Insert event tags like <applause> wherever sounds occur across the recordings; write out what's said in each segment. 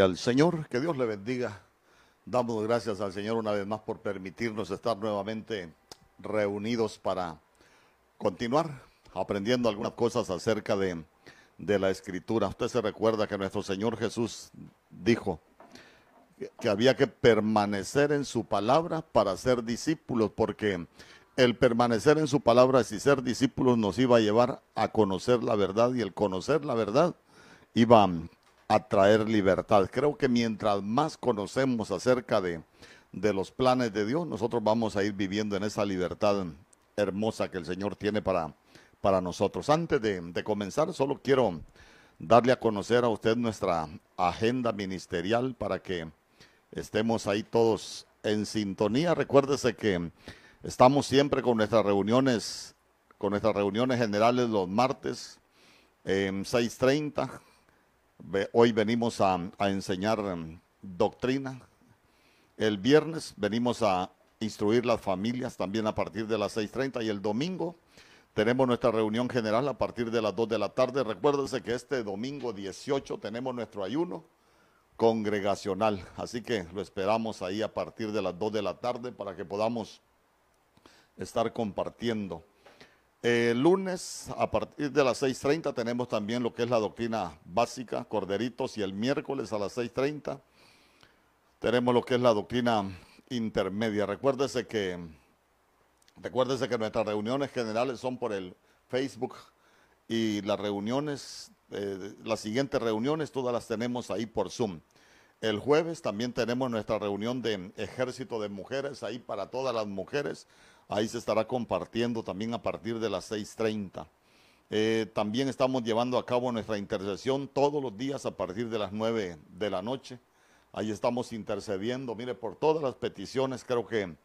al Señor, que Dios le bendiga. Damos gracias al Señor una vez más por permitirnos estar nuevamente reunidos para continuar aprendiendo algunas cosas acerca de, de la escritura. Usted se recuerda que nuestro Señor Jesús dijo que, había que permanecer en su palabra para ser discípulos, porque el permanecer en su palabra y ser discípulos nos iba a llevar a conocer la verdad y el conocer la verdad iba a traer libertad. Creo que mientras más conocemos acerca de, de los planes de Dios, nosotros vamos a ir viviendo en esa libertad hermosa que el Señor tiene para, para nosotros. Antes de, comenzar, solo quiero darle a conocer a usted nuestra agenda ministerial para que estemos ahí todos en sintonía. Recuérdese que estamos siempre con nuestras reuniones, con nuestras reuniones generales los martes en 6.30 Hoy venimos a, enseñar em, doctrina. El viernes venimos a instruir las familias también a partir de las 6.30 y el domingo tenemos nuestra reunión general a partir de las 2 de la tarde. Recuérdense que este domingo 18 tenemos nuestro ayuno congregacional, así que lo esperamos ahí a partir de las 2 de la tarde para que podamos estar compartiendo. El lunes a partir de las 6.30 tenemos también lo que es la doctrina básica, Corderitos, y el miércoles a las 6.30 tenemos lo que es la doctrina intermedia. Recuérdese que, recuérdese que nuestras reuniones generales son por el Facebook y las reuniones, eh, las siguientes reuniones todas las tenemos ahí por Zoom. El jueves también tenemos nuestra reunión de ejército de mujeres ahí para todas las mujeres Ahí se estará compartiendo también a partir de las 6.30. Eh, también estamos llevando a cabo nuestra intercesión todos los días a partir de las 9 de la noche. Ahí estamos intercediendo, mire, por todas las peticiones. Creo que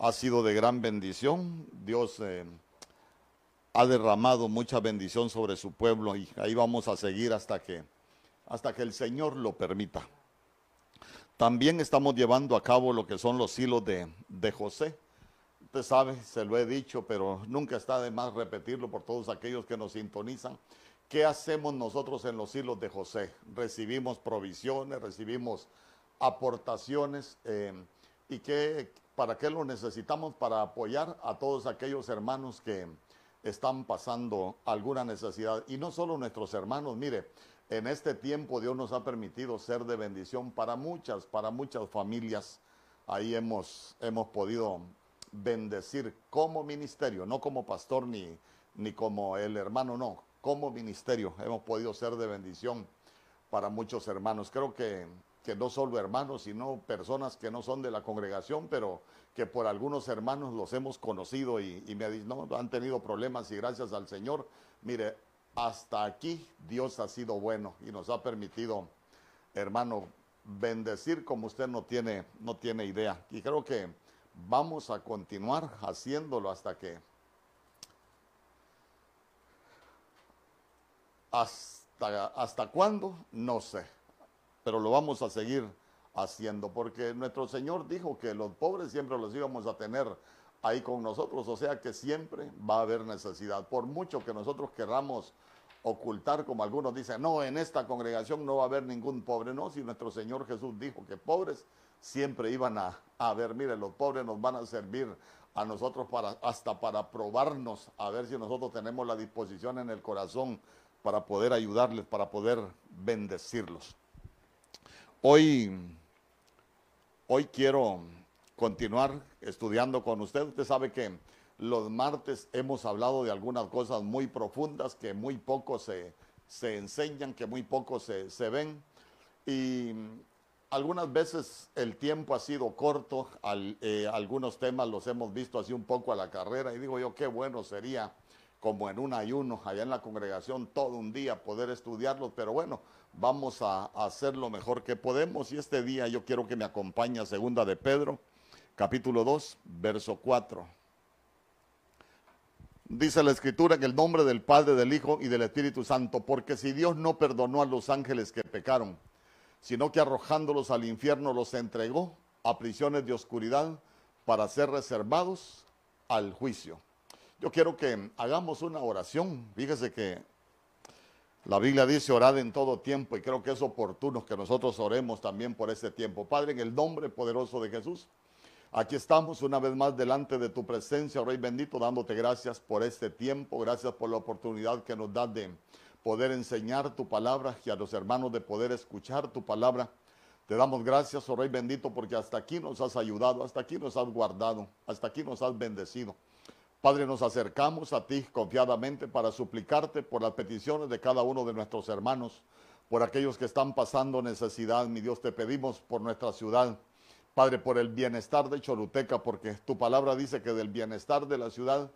ha sido de gran bendición. Dios eh, ha derramado mucha bendición sobre su pueblo y ahí vamos a seguir hasta que, hasta que el Señor lo permita. También estamos llevando a cabo lo que son los hilos de, de José. Usted sabe, se lo he dicho, pero nunca está de más repetirlo por todos aquellos que nos sintonizan. ¿Qué hacemos nosotros en los hilos de José? Recibimos provisiones, recibimos aportaciones eh, y qué, para qué lo necesitamos para apoyar a todos aquellos hermanos que están pasando alguna necesidad. Y no solo nuestros hermanos, mire, en este tiempo Dios nos ha permitido ser de bendición para muchas, para muchas familias. Ahí hemos, hemos podido bendecir como ministerio, no como pastor ni, ni como el hermano, no, como ministerio. Hemos podido ser de bendición para muchos hermanos. Creo que, que no solo hermanos, sino personas que no son de la congregación, pero que por algunos hermanos los hemos conocido y, me no, han tenido problemas y gracias al Señor, mire, hasta aquí Dios ha sido bueno y nos ha permitido, hermano, bendecir como usted no tiene, no tiene idea. Y creo que vamos a continuar haciéndolo hasta que hasta hasta cuándo no sé pero lo vamos a seguir haciendo porque nuestro Señor dijo que los pobres siempre los íbamos a tener ahí con nosotros o sea que siempre va a haber necesidad. Por mucho que nosotros queramos ocultar como algunos dicen no en esta congregación no va a haber ningún pobre. No si nuestro Señor Jesús dijo que pobres siempre iban a, a ver, mire, los pobres nos van a servir a nosotros para, hasta para probarnos, a ver si nosotros tenemos la disposición en el corazón para poder ayudarles, para poder bendecirlos. Hoy, hoy quiero continuar estudiando con usted. Usted sabe que los martes hemos hablado de algunas cosas muy profundas que muy poco se, se enseñan, que muy poco se, se ven. Y algunas veces el tiempo ha sido corto, eh, algunos temas los hemos visto así un poco a la carrera y digo yo qué bueno sería como en un ayuno allá en la congregación todo un día poder estudiarlos, pero bueno, vamos a, hacer lo mejor que podemos y este día yo quiero que me acompañe a segunda de Pedro, capítulo 2, verso 4. Dice la escritura en el nombre del Padre, del Hijo y del Espíritu Santo, porque si Dios no perdonó a los ángeles que pecaron, sino que arrojándolos al infierno los entregó a prisiones de oscuridad para ser reservados al juicio. Yo quiero que hagamos una oración. Fíjese que La Biblia dice orad en todo tiempo y creo que es oportuno que nosotros oremos también por ese tiempo. Padre, en el nombre poderoso de Jesús, aquí estamos una vez más delante de tu presencia, Rey bendito, dándote gracias por este tiempo, gracias por la oportunidad que nos das de poder enseñar tu palabra y a los hermanos de poder escuchar tu palabra. Te damos gracias, oh Rey bendito, porque hasta aquí nos has ayudado, hasta aquí nos has guardado, hasta aquí nos has bendecido. Padre, nos acercamos a ti confiadamente para suplicarte por las peticiones de cada uno de nuestros hermanos, por aquellos que están pasando necesidad. Mi Dios, te pedimos por nuestra ciudad. Padre, por el bienestar de Choluteca, porque tu palabra dice que del bienestar de la ciudad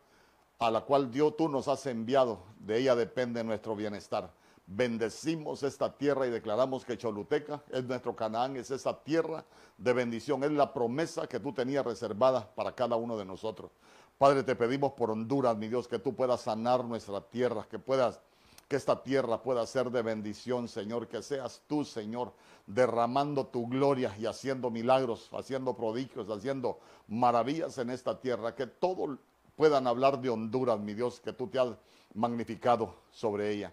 a la cual Dios tú nos has enviado, de ella depende nuestro bienestar. Bendecimos esta tierra y declaramos que Choluteca es nuestro Canaán, es esa tierra de bendición, es la promesa que tú tenías reservada para cada uno de nosotros. Padre, te pedimos por Honduras, mi Dios, que tú puedas sanar nuestra tierra, que puedas que esta tierra pueda ser de bendición, Señor, que seas tú, Señor, derramando tu gloria y haciendo milagros, haciendo prodigios, haciendo maravillas en esta tierra, que todos puedan hablar de Honduras, mi Dios, que tú te has magnificado sobre ella.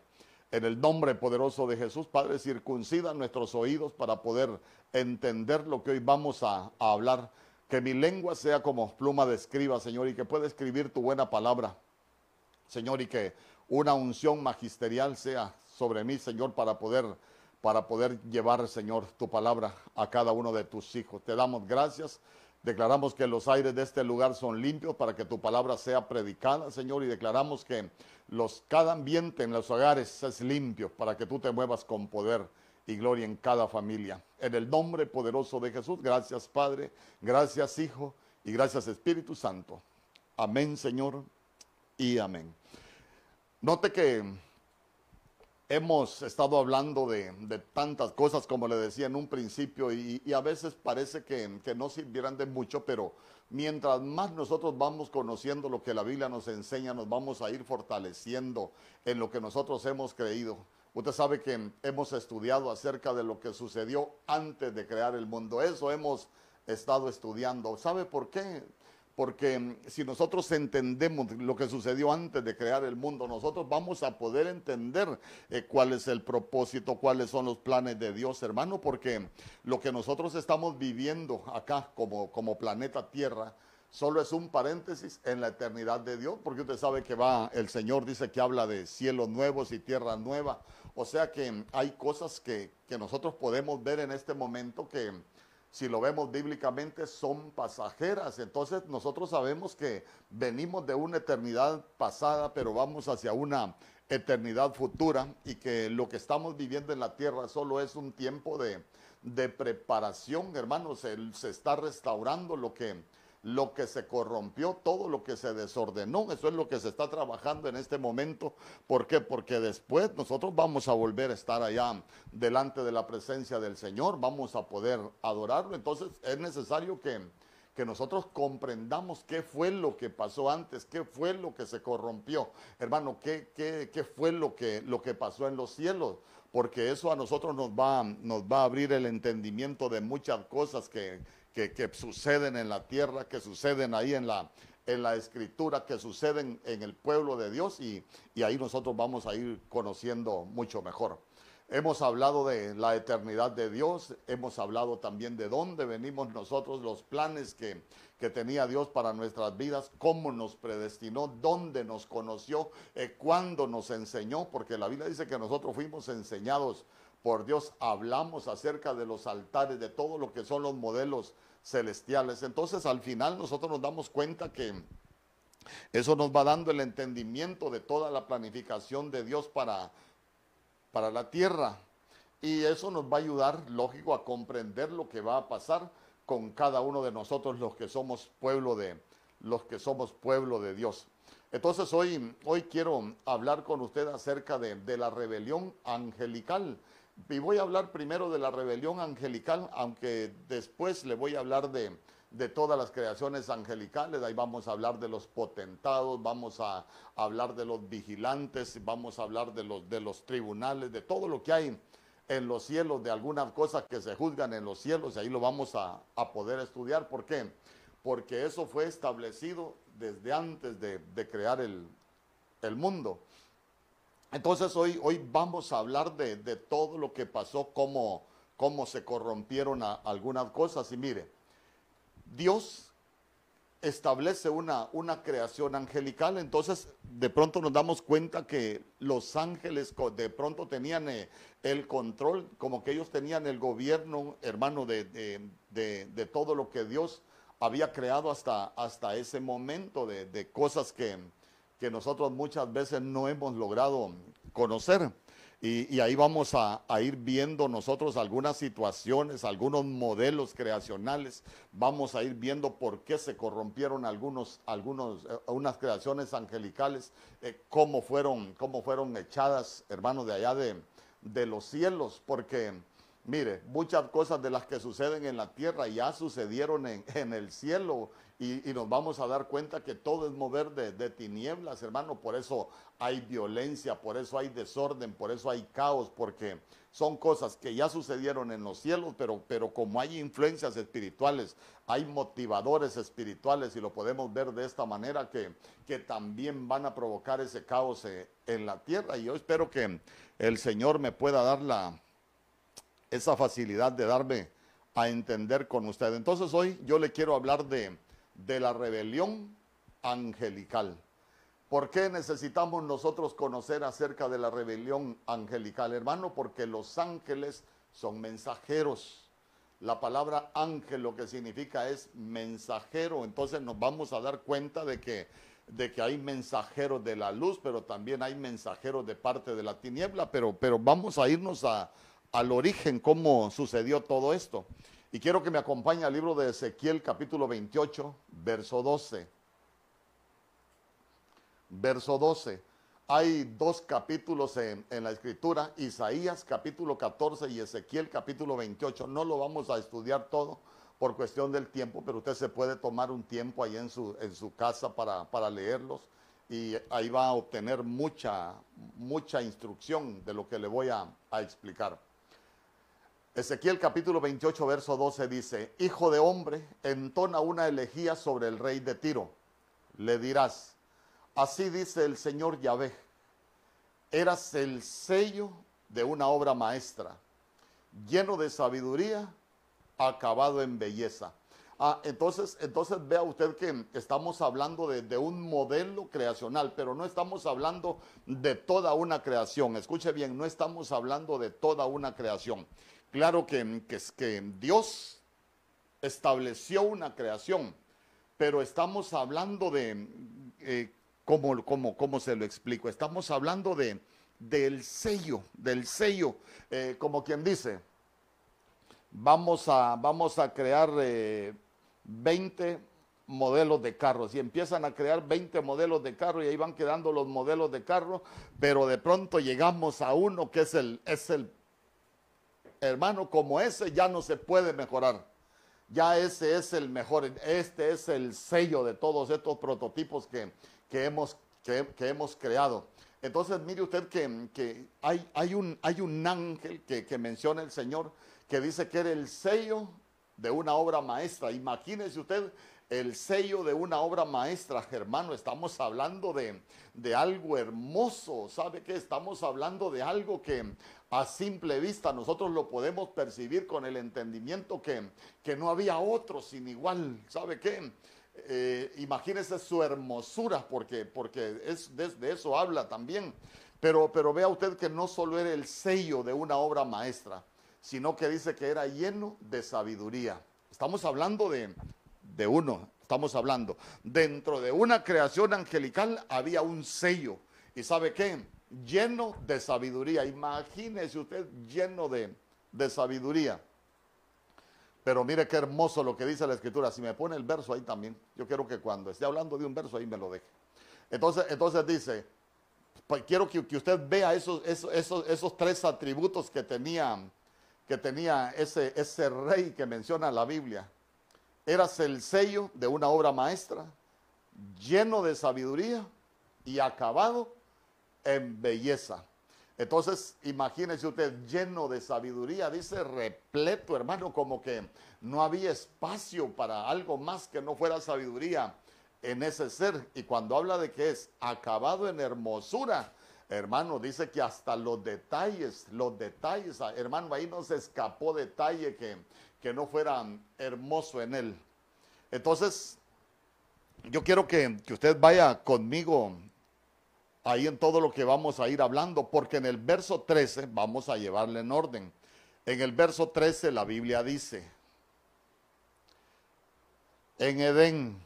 En el nombre poderoso de Jesús, Padre, circuncida nuestros oídos para poder entender lo que hoy vamos a, a hablar que mi lengua sea como pluma de escriba, Señor, y que pueda escribir tu buena palabra, Señor, y que una unción magisterial sea sobre mí, Señor, para poder para poder llevar, Señor, tu palabra a cada uno de tus hijos. Te damos gracias. Declaramos que los aires de este lugar son limpios para que tu palabra sea predicada, Señor, y declaramos que los, cada ambiente en los hogares es limpio para que tú te muevas con poder y gloria en cada familia. En el nombre poderoso de Jesús, gracias Padre, gracias Hijo y gracias Espíritu Santo. Amén Señor y amén. Note que hemos estado hablando de, tantas cosas, como le decía en un principio, y, a veces parece que, que, no sirvieran de mucho, pero mientras más nosotros vamos conociendo lo que la Biblia nos enseña, nos vamos a ir fortaleciendo en lo que nosotros hemos creído. Usted sabe que hemos estudiado acerca de lo que sucedió antes de crear el mundo. Eso hemos estado estudiando. ¿Sabe por qué? Porque si nosotros entendemos lo que sucedió antes de crear el mundo, nosotros vamos a poder entender eh, cuál es el propósito, cuáles son los planes de Dios, hermano, porque lo que nosotros estamos viviendo acá como, como planeta Tierra, solo es un paréntesis en la eternidad de Dios, porque usted sabe que va, el Señor dice que habla de cielos nuevos y tierra nueva. O sea que hay cosas que, nosotros podemos ver en este momento que si lo vemos bíblicamente son pasajeras. Entonces nosotros sabemos que venimos de una eternidad pasada, pero vamos hacia una eternidad futura y que lo que estamos viviendo en la tierra solo es un tiempo de, preparación, hermanos. se está restaurando lo que lo que se corrompió, todo lo que se desordenó. Eso es lo que se está trabajando en este momento. ¿Por qué? Porque después nosotros vamos a volver a estar allá delante de la presencia del Señor, vamos a poder adorarlo. Entonces es necesario que, que nosotros comprendamos qué fue lo que pasó antes, qué fue lo que se corrompió. Hermano, qué, qué, qué fue lo que, lo que pasó en los cielos porque eso a nosotros nos va, nos va a abrir el entendimiento de muchas cosas que, que, suceden en la tierra, que suceden ahí en la, en la escritura, que suceden en el pueblo de Dios y, y ahí nosotros vamos a ir conociendo mucho mejor. Hemos hablado de la eternidad de Dios, hemos hablado también de dónde venimos nosotros, los planes que, que tenía Dios para nuestras vidas, cómo nos predestinó, dónde nos conoció, eh, cuándo nos enseñó, porque la Biblia dice que nosotros fuimos enseñados por Dios, hablamos acerca de los altares, de todo lo que son los modelos celestiales. Entonces al final nosotros nos damos cuenta que eso nos va dando el entendimiento de toda la planificación de Dios para, para la tierra. Y eso nos va a ayudar, lógico, a comprender lo que va a pasar con cada uno de nosotros los que somos pueblo de los que somos pueblo de Dios. Entonces hoy, hoy quiero hablar con usted acerca de, de la rebelión angelical. Y voy a hablar primero de la rebelión angelical, aunque después le voy a hablar de, todas las creaciones angelicales. Ahí vamos a hablar de los potentados, vamos a hablar de los vigilantes, vamos a hablar de los, de los tribunales, de todo lo que hay en los cielos, de algunas cosas que se juzgan en los cielos, y ahí lo vamos a, poder estudiar. ¿Por qué? Porque eso fue establecido desde antes de, crear el, el mundo. Entonces hoy, hoy vamos a hablar de, todo lo que pasó, cómo, cómo se corrompieron algunas cosas. Y mire, Dios establece una, una creación angelical, entonces de pronto nos damos cuenta que los ángeles de pronto tenían eh, el control, como que ellos tenían el gobierno, hermano, de, de, todo lo que Dios había creado hasta, hasta ese momento, de, cosas que, que nosotros muchas veces no hemos logrado conocer. Y, ahí vamos a, ir viendo nosotros algunas situaciones, algunos modelos creacionales. Vamos a ir viendo por qué se corrompieron algunos, algunos, eh, creaciones angelicales, eh, cómo, fueron, cómo fueron echadas, hermanos, de allá de, de los cielos. Porque, mire, muchas cosas de las que suceden en la tierra ya sucedieron en, en el cielo y, nos vamos a dar cuenta que todo es mover de, tinieblas, hermano. Por eso hay violencia, por eso hay desorden, por eso hay caos, porque son cosas que ya sucedieron en los cielos, pero, pero como hay influencias espirituales, hay motivadores espirituales, y lo podemos ver de esta manera, que, que también van a provocar ese caos eh, en la tierra. Y yo espero que el Señor me pueda dar la, esa facilidad de darme a entender con usted. Entonces hoy yo le quiero hablar de de la rebelión angelical. ¿Por qué necesitamos nosotros conocer acerca de la rebelión angelical, hermano? Porque los ángeles son mensajeros. La palabra ángel lo que significa es mensajero. Entonces nos vamos a dar cuenta de que, de que hay mensajeros de la luz, pero también hay mensajeros de parte de la tiniebla. Pero, pero vamos a irnos a, al origen, cómo sucedió todo esto. Y quiero que me acompañe al libro de Ezequiel capítulo 28, verso 12. Verso 12. Hay dos capítulos en, la escritura, Isaías capítulo 14 y Ezequiel capítulo 28. No lo vamos a estudiar todo por cuestión del tiempo, pero usted se puede tomar un tiempo ahí en su, en su casa para, para leerlos y ahí va a obtener mucha, mucha instrucción de lo que le voy a explicar. Ezequiel capítulo 28, verso 12 dice, Hijo de hombre, entona una elegía sobre el rey de Tiro. Le dirás, así dice el Señor Yahvé, eras el sello de una obra maestra, lleno de sabiduría, acabado en belleza. Ah, entonces, entonces vea usted que estamos hablando de, de, un modelo creacional, pero no estamos hablando de toda una creación. Escuche bien, no estamos hablando de toda una creación. Claro que, que, Dios estableció una creación, pero estamos hablando de, eh, ¿cómo, se lo explico? Estamos hablando de, del sello, del sello, eh, como quien dice, vamos a, vamos a crear 20 eh, modelos de carros y empiezan a crear 20 modelos de carro y ahí van quedando los modelos de carro, pero de pronto llegamos a uno que es el, es el hermano, como ese ya no se puede mejorar. Ya ese es el mejor, este es el sello de todos estos prototipos que, hemos, que, hemos creado. Entonces, mire usted que, hay, hay, un, hay un ángel que, que menciona el Señor que dice que era el sello de una obra maestra. Imagínese usted el sello de una obra maestra, hermano. Estamos hablando de, de, algo hermoso. ¿Sabe qué? Estamos hablando de algo que a simple vista nosotros lo podemos percibir con el entendimiento que, que no había otro sin igual. ¿Sabe qué? Eh, imagínese su hermosura, porque, porque es, de, eso habla también. Pero, pero vea usted que no solo era el sello de una obra maestra, sino que dice que era lleno de sabiduría. Estamos hablando de, de uno, estamos hablando. Dentro de una creación angelical había un sello. ¿Y sabe qué? lleno de sabiduría. Imagínese usted lleno de, sabiduría. Pero mire qué hermoso lo que dice la escritura. Si me pone el verso ahí también, yo quiero que cuando esté hablando de un verso ahí me lo deje. Entonces, entonces dice, pues quiero que, usted vea esos, esos, esos, tres atributos que tenía, que tenía ese, ese rey que menciona la Biblia. Eras el sello de una obra maestra, lleno de sabiduría y acabado en belleza. Entonces, imagínese usted lleno de sabiduría, dice repleto, hermano, como que no había espacio para algo más que no fuera sabiduría en ese ser. Y cuando habla de que es acabado en hermosura, Hermano, dice que hasta los detalles, los detalles, ah, hermano, ahí no se escapó detalle que, que no fuera hermoso en él. Entonces, yo quiero que, que usted vaya conmigo ahí en todo lo que vamos a ir hablando, porque en el verso 13 vamos a llevarle en orden. En el verso 13 la Biblia dice, en Edén,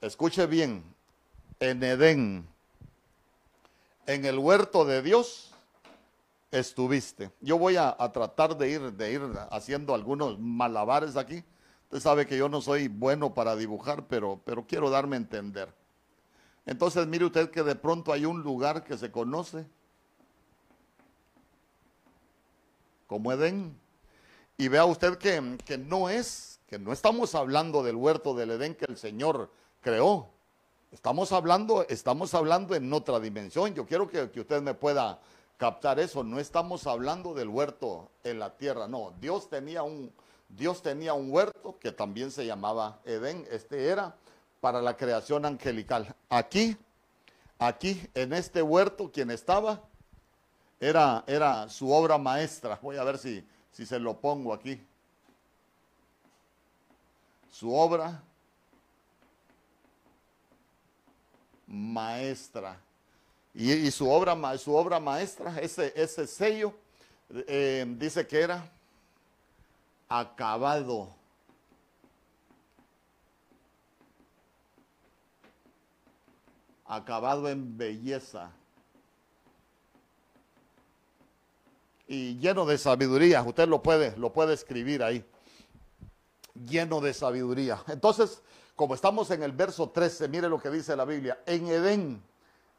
escuche bien, en Edén, en el huerto de Dios estuviste. Yo voy a, tratar de ir, de ir haciendo algunos malabares aquí. Usted sabe que yo no soy bueno para dibujar, pero, pero quiero darme a entender. Entonces mire usted que de pronto hay un lugar que se conoce como Edén. Y vea usted que, que no es, que no estamos hablando del huerto del Edén que el Señor creó. Estamos hablando, estamos hablando en otra dimensión. Yo quiero que, que usted me pueda captar eso. No estamos hablando del huerto en la tierra. No, Dios tenía un, Dios tenía un huerto que también se llamaba Edén. Este era para la creación angelical. Aquí, aquí, en este huerto, quien estaba era, era su obra maestra. Voy a ver si, si se lo pongo aquí. Su obra maestra. Y, su, obra, su obra maestra, ese, ese sello, eh, dice que era acabado. Acabado en belleza. Y lleno de sabiduría. Usted lo puede, lo puede escribir ahí. Lleno de sabiduría. Entonces, como estamos en el verso 13, mire lo que dice la Biblia. En Edén,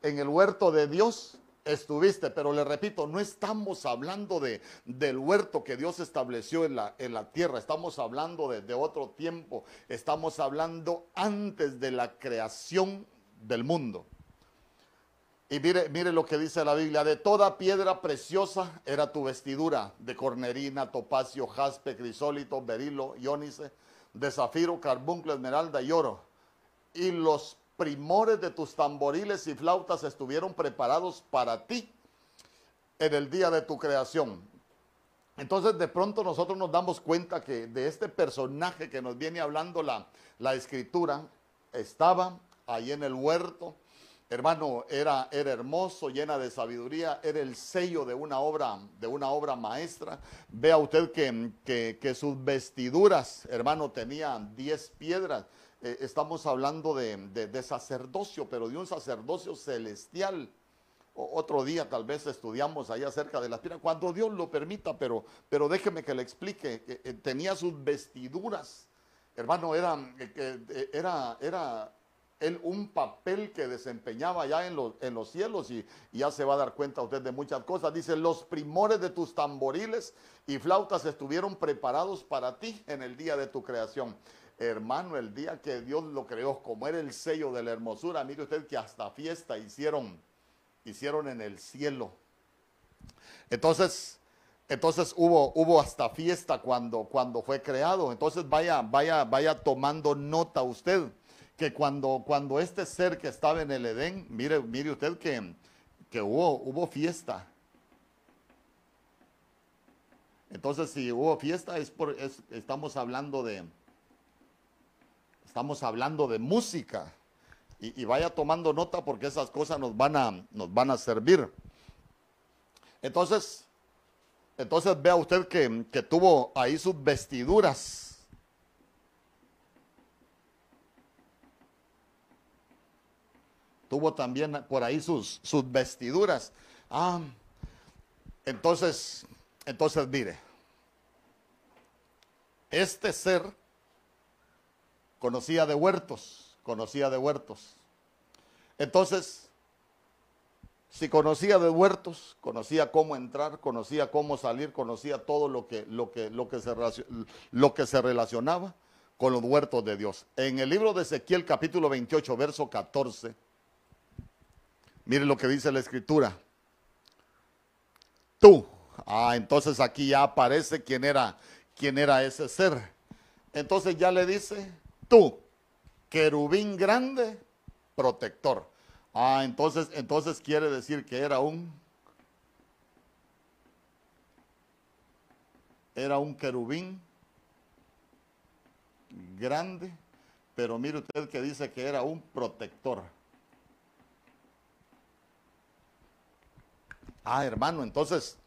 en el huerto de Dios, estuviste, pero le repito, no estamos hablando de, del huerto que Dios estableció en la, en la tierra, estamos hablando de, otro tiempo, estamos hablando antes de la creación del mundo. Y mire, mire lo que dice la Biblia, de toda piedra preciosa era tu vestidura, de cornerina, topacio, jaspe, crisólito, berilo, iónice, de zafiro, carbuncle, esmeralda y oro. Y los primores de tus tamboriles y flautas estuvieron preparados para ti en el día de tu creación. Entonces de pronto nosotros nos damos cuenta que de este personaje que nos viene hablando la, la escritura, estaba ahí en el huerto, hermano, era, era hermoso, llena de sabiduría, era el sello de una obra, de una obra maestra. Vea usted que, que, sus vestiduras, hermano, tenían diez piedras. Eh, estamos hablando de, sacerdocio, pero de un sacerdocio celestial. otro día tal vez estudiamos ahí acerca de las piedras, cuando Dios lo permita, pero, pero déjeme que le explique. Eh, tenía sus vestiduras, hermano, era, eh, era, era él un papel que desempeñaba ya en los, en los cielos y, ya se va a dar cuenta usted de muchas cosas. Dice, los primores de tus tamboriles y flautas estuvieron preparados para ti en el día de tu creación. Hermano, el día que Dios lo creó, como era el sello de la hermosura, mire usted que hasta fiesta hicieron, hicieron en el cielo. Entonces, entonces hubo, hubo hasta fiesta cuando, cuando fue creado. Entonces vaya, vaya, vaya tomando nota usted que cuando, cuando este ser que estaba en el Edén, mire, mire usted que, que hubo, hubo fiesta. Entonces, si hubo fiesta, es por, estamos hablando de, estamos hablando de música. Y, vaya tomando nota porque esas cosas nos van a, nos van a servir. Entonces, entonces vea usted que, que tuvo ahí sus vestiduras tuvo también por ahí sus, sus vestiduras. Ah, entonces, entonces mire, este ser conocía de huertos, conocía de huertos. Entonces, si conocía de huertos, conocía cómo entrar, conocía cómo salir, conocía todo lo que, lo que, lo que, se, lo que se relacionaba con los huertos de Dios. En el libro de Ezequiel capítulo 28, verso 14, Mire lo que dice la escritura. Tú. Ah, entonces aquí ya aparece quién era, quién era ese ser. Entonces ya le dice, tú, querubín grande, protector. Ah, entonces, entonces quiere decir que era un era un querubín grande, pero mire usted que dice que era un protector. Ah, hermano, entonces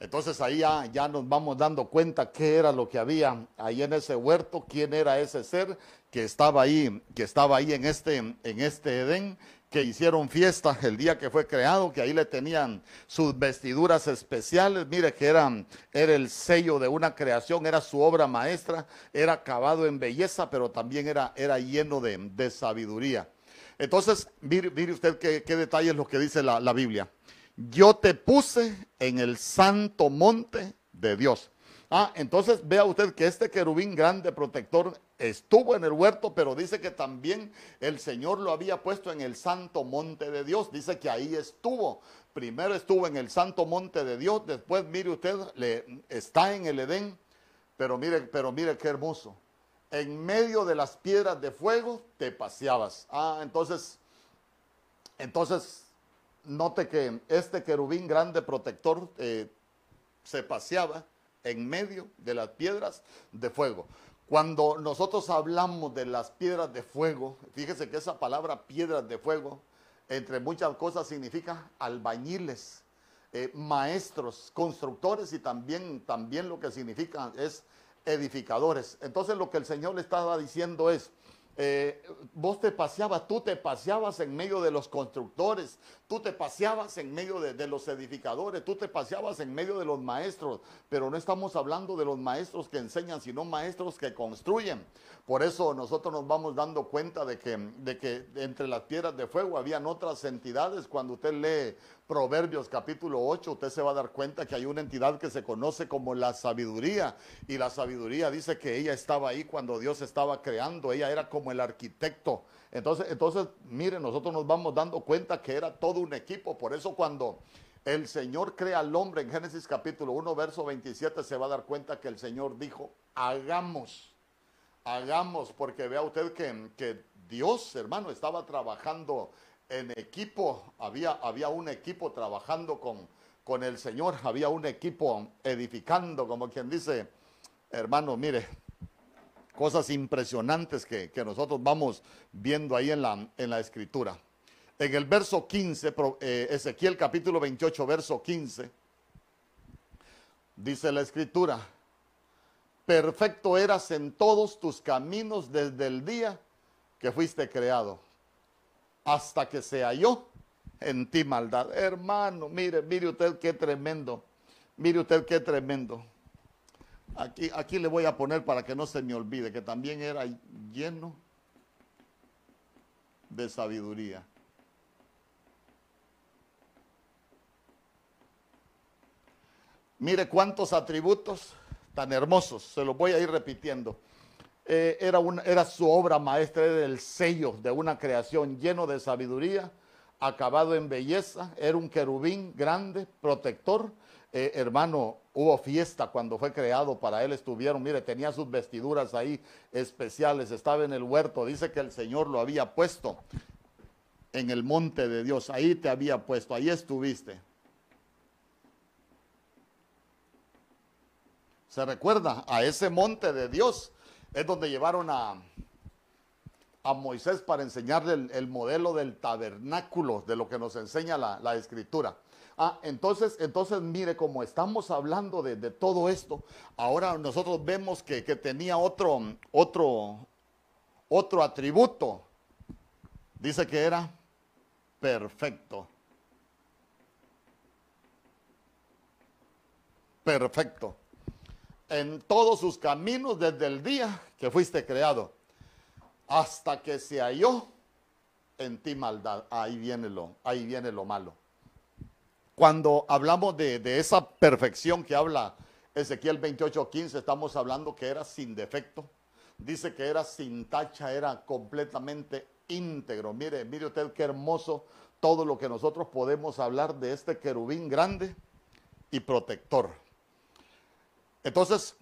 entonces ahí ya, ya nos vamos dando cuenta qué era lo que había ahí en ese huerto, quién era ese ser que estaba ahí, que estaba ahí en este, en este Edén que hicieron fiesta el día que fue creado, que ahí le tenían sus vestiduras especiales, mire que era, el sello de una creación, era su obra maestra, era acabado en belleza, pero también era, era lleno de, sabiduría. Entonces, mire, usted qué, qué detalle es lo que dice la, la Biblia. Yo te puse en el santo monte de Dios. Ah, entonces vea usted que este querubín grande protector estuvo en el huerto, pero dice que también el Señor lo había puesto en el santo monte de Dios. Dice que ahí estuvo. Primero estuvo en el santo monte de Dios, después mire usted, le, está en el Edén, pero mire, pero mire qué hermoso. En medio de las piedras de fuego te paseabas. Ah, entonces, entonces, note que este querubín grande protector eh, se paseaba en medio de las piedras de fuego. Cuando nosotros hablamos de las piedras de fuego, fíjese que esa palabra piedras de fuego, entre muchas cosas, significa albañiles, eh, maestros, constructores y también, también lo que significa es edificadores. Entonces lo que el Señor le estaba diciendo es, eh, vos te paseabas, tú te paseabas en medio de los constructores, tú te paseabas en medio de, los edificadores, tú te paseabas en medio de los maestros, pero no estamos hablando de los maestros que enseñan, sino maestros que construyen. Por eso nosotros nos vamos dando cuenta de que, de que entre las piedras de fuego habían otras entidades. Cuando usted lee Proverbios capítulo 8, usted se va a dar cuenta que hay una entidad que se conoce como la sabiduría. Y la sabiduría dice que ella estaba ahí cuando Dios estaba creando. Ella era como el arquitecto. Entonces, entonces, mire, nosotros nos vamos dando cuenta que era todo un equipo. Por eso cuando el Señor crea al hombre en Génesis capítulo 1, verso 27, se va a dar cuenta que el Señor dijo, hagamos, hagamos, porque vea usted que, que Dios, hermano, estaba trabajando en equipo, había, había un equipo trabajando con, con el Señor, <laughs> había un equipo edificando, como quien dice, hermano, mire, cosas impresionantes que, nosotros vamos viendo ahí en la, en la escritura. En el verso 15, eh, Ezequiel capítulo 28, verso 15, dice la escritura, perfecto eras en todos tus caminos desde el día que fuiste creado hasta que se halló en ti maldad. Hermano, mire, mire usted qué tremendo. Mire usted qué tremendo. Aquí, aquí le voy a poner para que no se me olvide que también era lleno de sabiduría. Mire cuántos atributos tan hermosos, se los voy a ir repitiendo. Eh, era, una, era su obra maestra, era el sello de una creación lleno de sabiduría, acabado en belleza, era un querubín grande, protector. Eh, hermano, hubo fiesta cuando fue creado, para él estuvieron, mire, tenía sus vestiduras ahí especiales, estaba en el huerto, dice que el Señor lo había puesto en el monte de Dios, ahí te había puesto, ahí estuviste. ¿Se recuerda? A ese monte de Dios es donde llevaron a, a Moisés para enseñarle el, modelo del tabernáculo, de lo que nos enseña la, escritura. Ah, entonces, entonces mire, como estamos hablando de, todo esto, ahora nosotros vemos que, tenía otro, otro, otro atributo. Dice que era perfecto. Perfecto en todos sus caminos desde el día que fuiste creado, hasta que se halló en ti maldad. Ahí viene lo, ahí viene lo malo. Cuando hablamos de, esa perfección que habla Ezequiel 28:15, estamos hablando que era sin defecto. Dice que era sin tacha, era completamente íntegro. Mire, mire usted qué hermoso todo lo que nosotros podemos hablar de este querubín grande y protector. Entonces,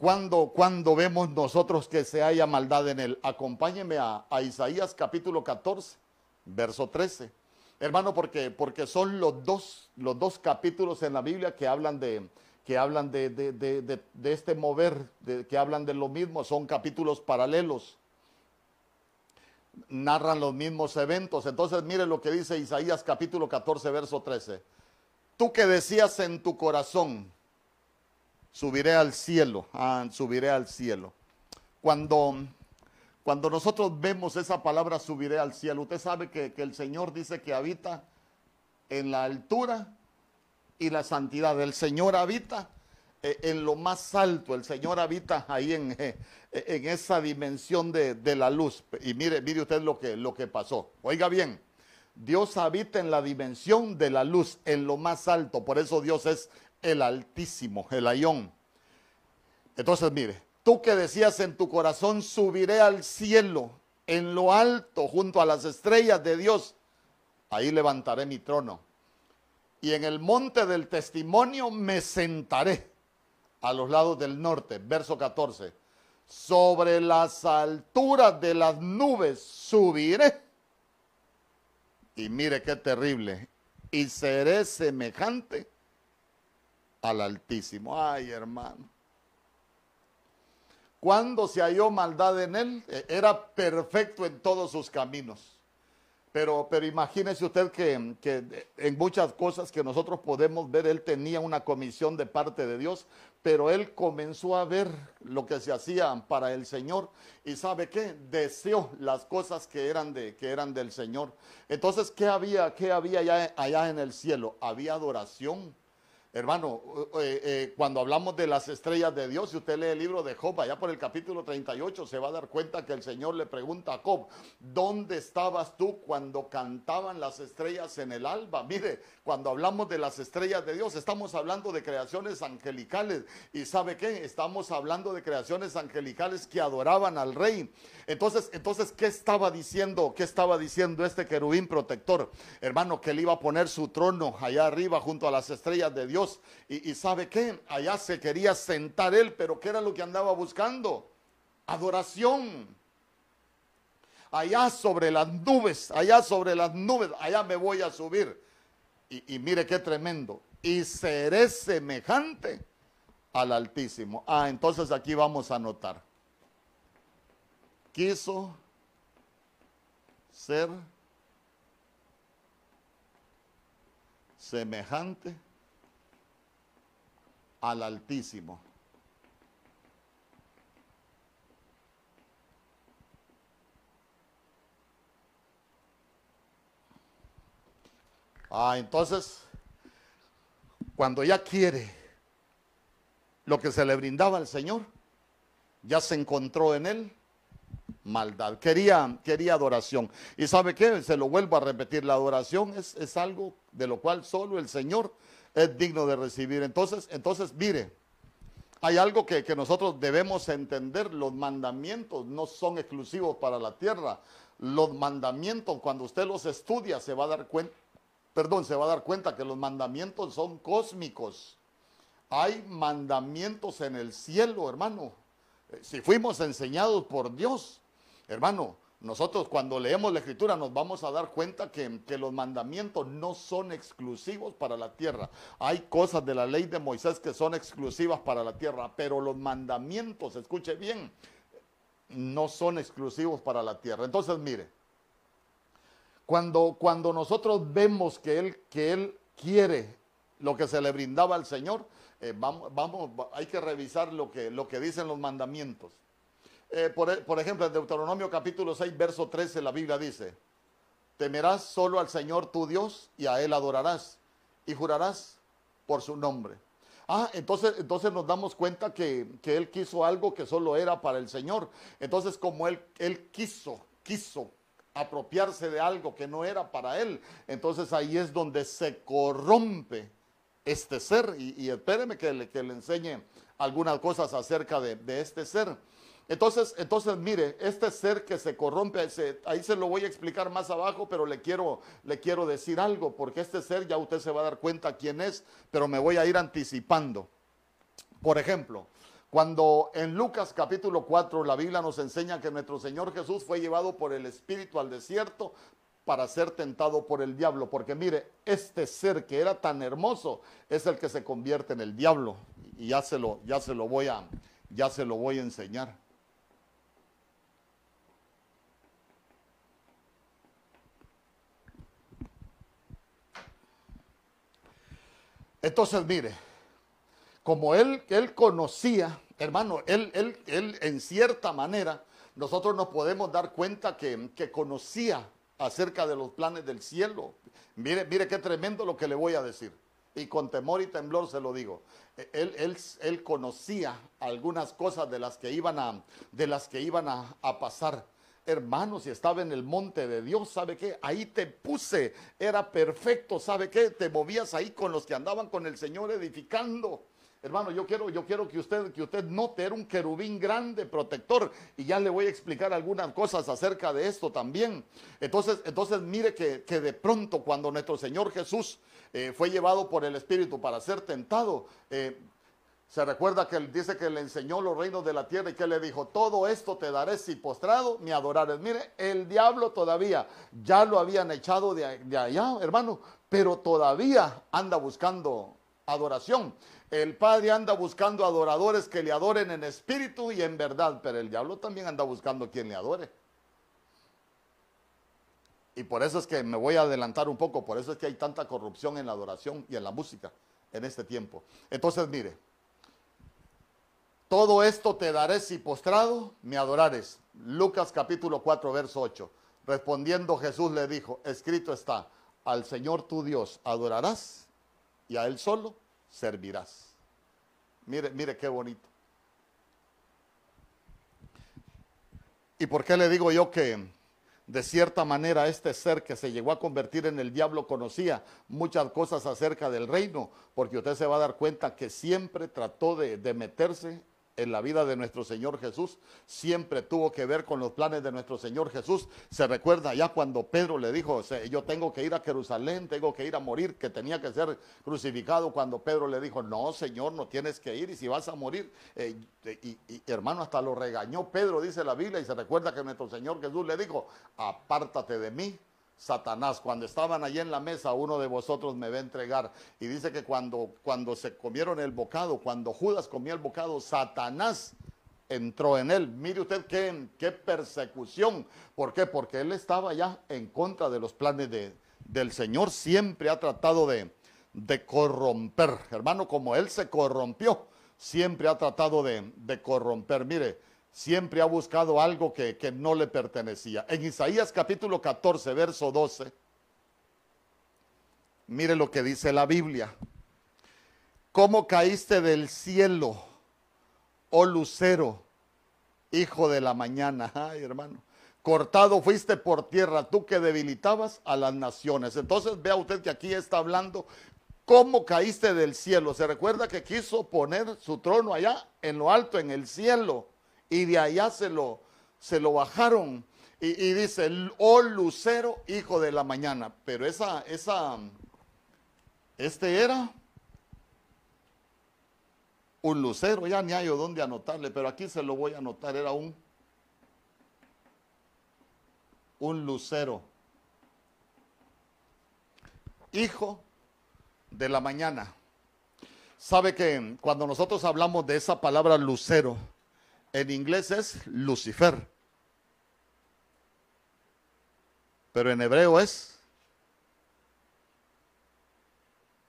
cuando, cuando vemos nosotros que se haya maldad en él, acompáñeme a, Isaías capítulo 14, verso 13. Hermano, porque, porque son los dos, los dos capítulos en la Biblia que hablan de, que hablan de, de, de, de este mover, que hablan de lo mismo, son capítulos paralelos. Narran los mismos eventos. Entonces mire lo que dice Isaías capítulo 14, verso 13. Tú que decías en tu corazón, subiré al cielo, ah, subiré al cielo. Cuando, cuando nosotros vemos esa palabra subiré al cielo, usted sabe que, que el Señor dice que habita en la altura y la santidad. El Señor habita eh, en lo más alto, el Señor habita ahí en, eh, en esa dimensión de, de, la luz. Y mire, mire usted lo que, lo que pasó. Oiga bien, Dios habita en la dimensión de la luz, en lo más alto. Por eso Dios es el Altísimo, el Ayón. Entonces, mire, tú que decías en tu corazón, subiré al cielo, en lo alto, junto a las estrellas de Dios ahí levantaré mi trono. Y en el monte del testimonio me sentaré a los lados del norte. Verso 14. Sobre las alturas de las nubes subiré. Y mire qué terrible. Y seré semejante al Altísimo. Ay, hermano. Cuando se halló maldad en él, e-, era perfecto en todos sus caminos. Pero, pero imagínese usted que, que, en muchas cosas que nosotros podemos ver, él tenía una comisión de parte de Dios, pero él comenzó a ver lo que se hacía para el Señor y sabe qué, deseó las cosas que eran, de, que eran del Señor. Entonces, ¿qué había, qué había allá, allá en el cielo? Había adoración, Hermano, eh, eh, cuando hablamos de las estrellas de Dios, si usted lee el libro de Job, allá por el capítulo 38, se va a dar cuenta que el Señor le pregunta a Job, ¿dónde estabas tú cuando cantaban las estrellas en el alba? Mire, cuando hablamos de las estrellas de Dios, estamos hablando de creaciones angelicales. ¿Y sabe qué? Estamos hablando de creaciones angelicales que adoraban al rey. Entonces, entonces, ¿qué estaba diciendo? ¿Qué estaba diciendo este querubín protector? Hermano, que él iba a poner su trono allá arriba junto a las estrellas de Dios y, sabe qué, allá se quería sentar él, pero ¿qué era lo que andaba buscando? Adoración. Allá sobre las nubes, allá sobre las nubes, allá me voy a subir. Y, y mire qué tremendo. Y seré semejante al Altísimo. Ah, entonces aquí vamos a notar. Quiso ser semejante al Altísimo. Ah, entonces, cuando ya quiere lo que se le brindaba al Señor, ya se encontró en él maldad. Quería, quería adoración. Y sabe qué, se lo vuelvo a repetir, la adoración es, es algo de lo cual solo el Señor es digno de recibir. Entonces, entonces mire, hay algo que, que, nosotros debemos entender, los mandamientos no son exclusivos para la tierra. Los mandamientos, cuando usted los estudia, se va a dar cuenta, perdón, se va a dar cuenta que los mandamientos son cósmicos. Hay mandamientos en el cielo, hermano. Eh, si fuimos enseñados por Dios, hermano, nosotros cuando leemos la escritura nos vamos a dar cuenta que, que, los mandamientos no son exclusivos para la tierra. Hay cosas de la ley de Moisés que son exclusivas para la tierra, pero los mandamientos, escuche bien, no son exclusivos para la tierra. Entonces, mire, cuando, cuando nosotros vemos que él, que él quiere lo que se le brindaba al Señor, eh, vamos, hay que revisar lo que, lo que dicen los mandamientos. Eh, por, por, ejemplo, en Deuteronomio capítulo 6, verso 13, la Biblia dice, temerás solo al Señor tu Dios y a Él adorarás y jurarás por su nombre. Ah, entonces, entonces nos damos cuenta que, que, Él quiso algo que solo era para el Señor. Entonces, como Él, él quiso, quiso apropiarse de algo que no era para Él, entonces ahí es donde se corrompe este ser. Y, y espéreme que le, que le enseñe algunas cosas acerca de, de este ser. Entonces, entonces mire, este ser que se corrompe, ahí se lo voy a explicar más abajo, pero le quiero, le quiero decir algo, porque este ser ya usted se va a dar cuenta quién es, pero me voy a ir anticipando. Por ejemplo, cuando en Lucas capítulo 4 la Biblia nos enseña que nuestro Señor Jesús fue llevado por el Espíritu al desierto para ser tentado por el diablo, porque mire, este ser que era tan hermoso es el que se convierte en el diablo. y ya se lo, ya se lo voy a, ya se lo voy a enseñar. Entonces, mire, como él, él conocía, hermano, él, él, él en cierta manera, nosotros nos podemos dar cuenta que, que conocía acerca de los planes del cielo. Mire, mire qué tremendo lo que le voy a decir. Y con temor y temblor se lo digo. Él, él, él conocía algunas cosas de las que iban a, de las que iban a, a pasar hermanos, si estaba en el monte de Dios, ¿sabe qué? Ahí te puse, era perfecto, ¿sabe qué? Te movías ahí con los que andaban con el Señor edificando. Hermano, yo quiero, yo quiero que usted, que usted note, era un querubín grande, protector, y ya le voy a explicar algunas cosas acerca de esto también. Entonces, entonces mire que, que de pronto cuando nuestro Señor Jesús eh, fue llevado por el Espíritu para ser tentado, eh, se recuerda que él dice que le enseñó los reinos de la tierra y que le dijo, todo esto te daré si postrado me adorares. Mire, el diablo todavía ya lo habían echado de, de allá, hermano, pero todavía anda buscando adoración. El Padre anda buscando adoradores que le adoren en espíritu y en verdad, pero el diablo también anda buscando quien le adore. Y por eso es que me voy a adelantar un poco, por eso es que hay tanta corrupción en la adoración y en la música en este tiempo. Entonces, mire, todo esto te daré si postrado me adorares. Lucas capítulo 4, verso 8. Respondiendo Jesús le dijo, escrito está, al Señor tu Dios adorarás y a Él solo servirás. Mire, mire qué bonito. ¿Y por qué le digo yo que de cierta manera este ser que se llegó a convertir en el diablo conocía muchas cosas acerca del reino? Porque usted se va a dar cuenta que siempre trató de, de meterse en la vida de nuestro Señor Jesús siempre tuvo que ver con los planes de nuestro Señor Jesús. Se recuerda ya cuando Pedro le dijo, yo tengo que ir a Jerusalén, tengo que ir a morir, que tenía que ser crucificado, cuando Pedro le dijo, no, Señor, no tienes que ir y si vas a morir, eh, y, y, hermano, hasta lo regañó Pedro, dice la Biblia, y se recuerda que nuestro Señor Jesús le dijo, apártate de mí, Satanás. Cuando estaban allí en la mesa, uno de vosotros me va a entregar. Y dice que cuando, cuando se comieron el bocado, cuando Judas comió el bocado, Satanás entró en él. Mire usted qué, qué persecución. ¿Por qué? Porque él estaba ya en contra de los planes de, del Señor. Siempre ha tratado de, de corromper. Hermano, como él se corrompió, siempre ha tratado de, de corromper. Mire, siempre ha buscado algo que, que, no le pertenecía. En Isaías capítulo 14, verso 12, mire lo que dice la Biblia. ¿Cómo caíste del cielo, oh lucero, hijo de la mañana? <laughs> Ay, hermano. Cortado fuiste por tierra, tú que debilitabas a las naciones. Entonces vea usted que aquí está hablando cómo caíste del cielo. Se recuerda que quiso poner su trono allá en lo alto, en el cielo y de allá se lo, se lo bajaron. Y, dice, oh lucero, hijo de la mañana. Pero esa, esa, este era un lucero, ya ni hay dónde anotarle, pero aquí se lo voy a anotar, era un, un lucero. Hijo de la mañana. Sabe que cuando nosotros hablamos de esa palabra lucero, en inglés es Lucifer. Pero en hebreo es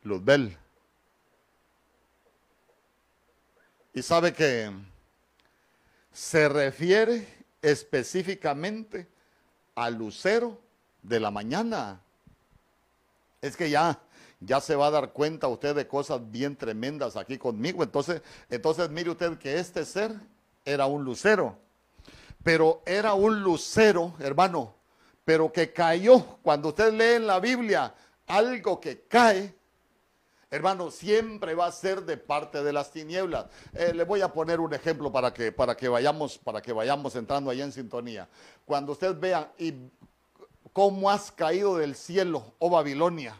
Luzbel. Y sabe que se refiere específicamente al lucero de la mañana. Es que ya, ya se va a dar cuenta usted de cosas bien tremendas aquí conmigo. Entonces, entonces mire usted que este ser era un lucero. Pero era un lucero, hermano, pero que cayó. Cuando usted lee en la Biblia algo que cae, hermano, siempre va a ser de parte de las tinieblas. Eh, le voy a poner un ejemplo para que, para que, vayamos, para que vayamos entrando allá en sintonía. Cuando usted vea y cómo has caído del cielo, oh Babilonia.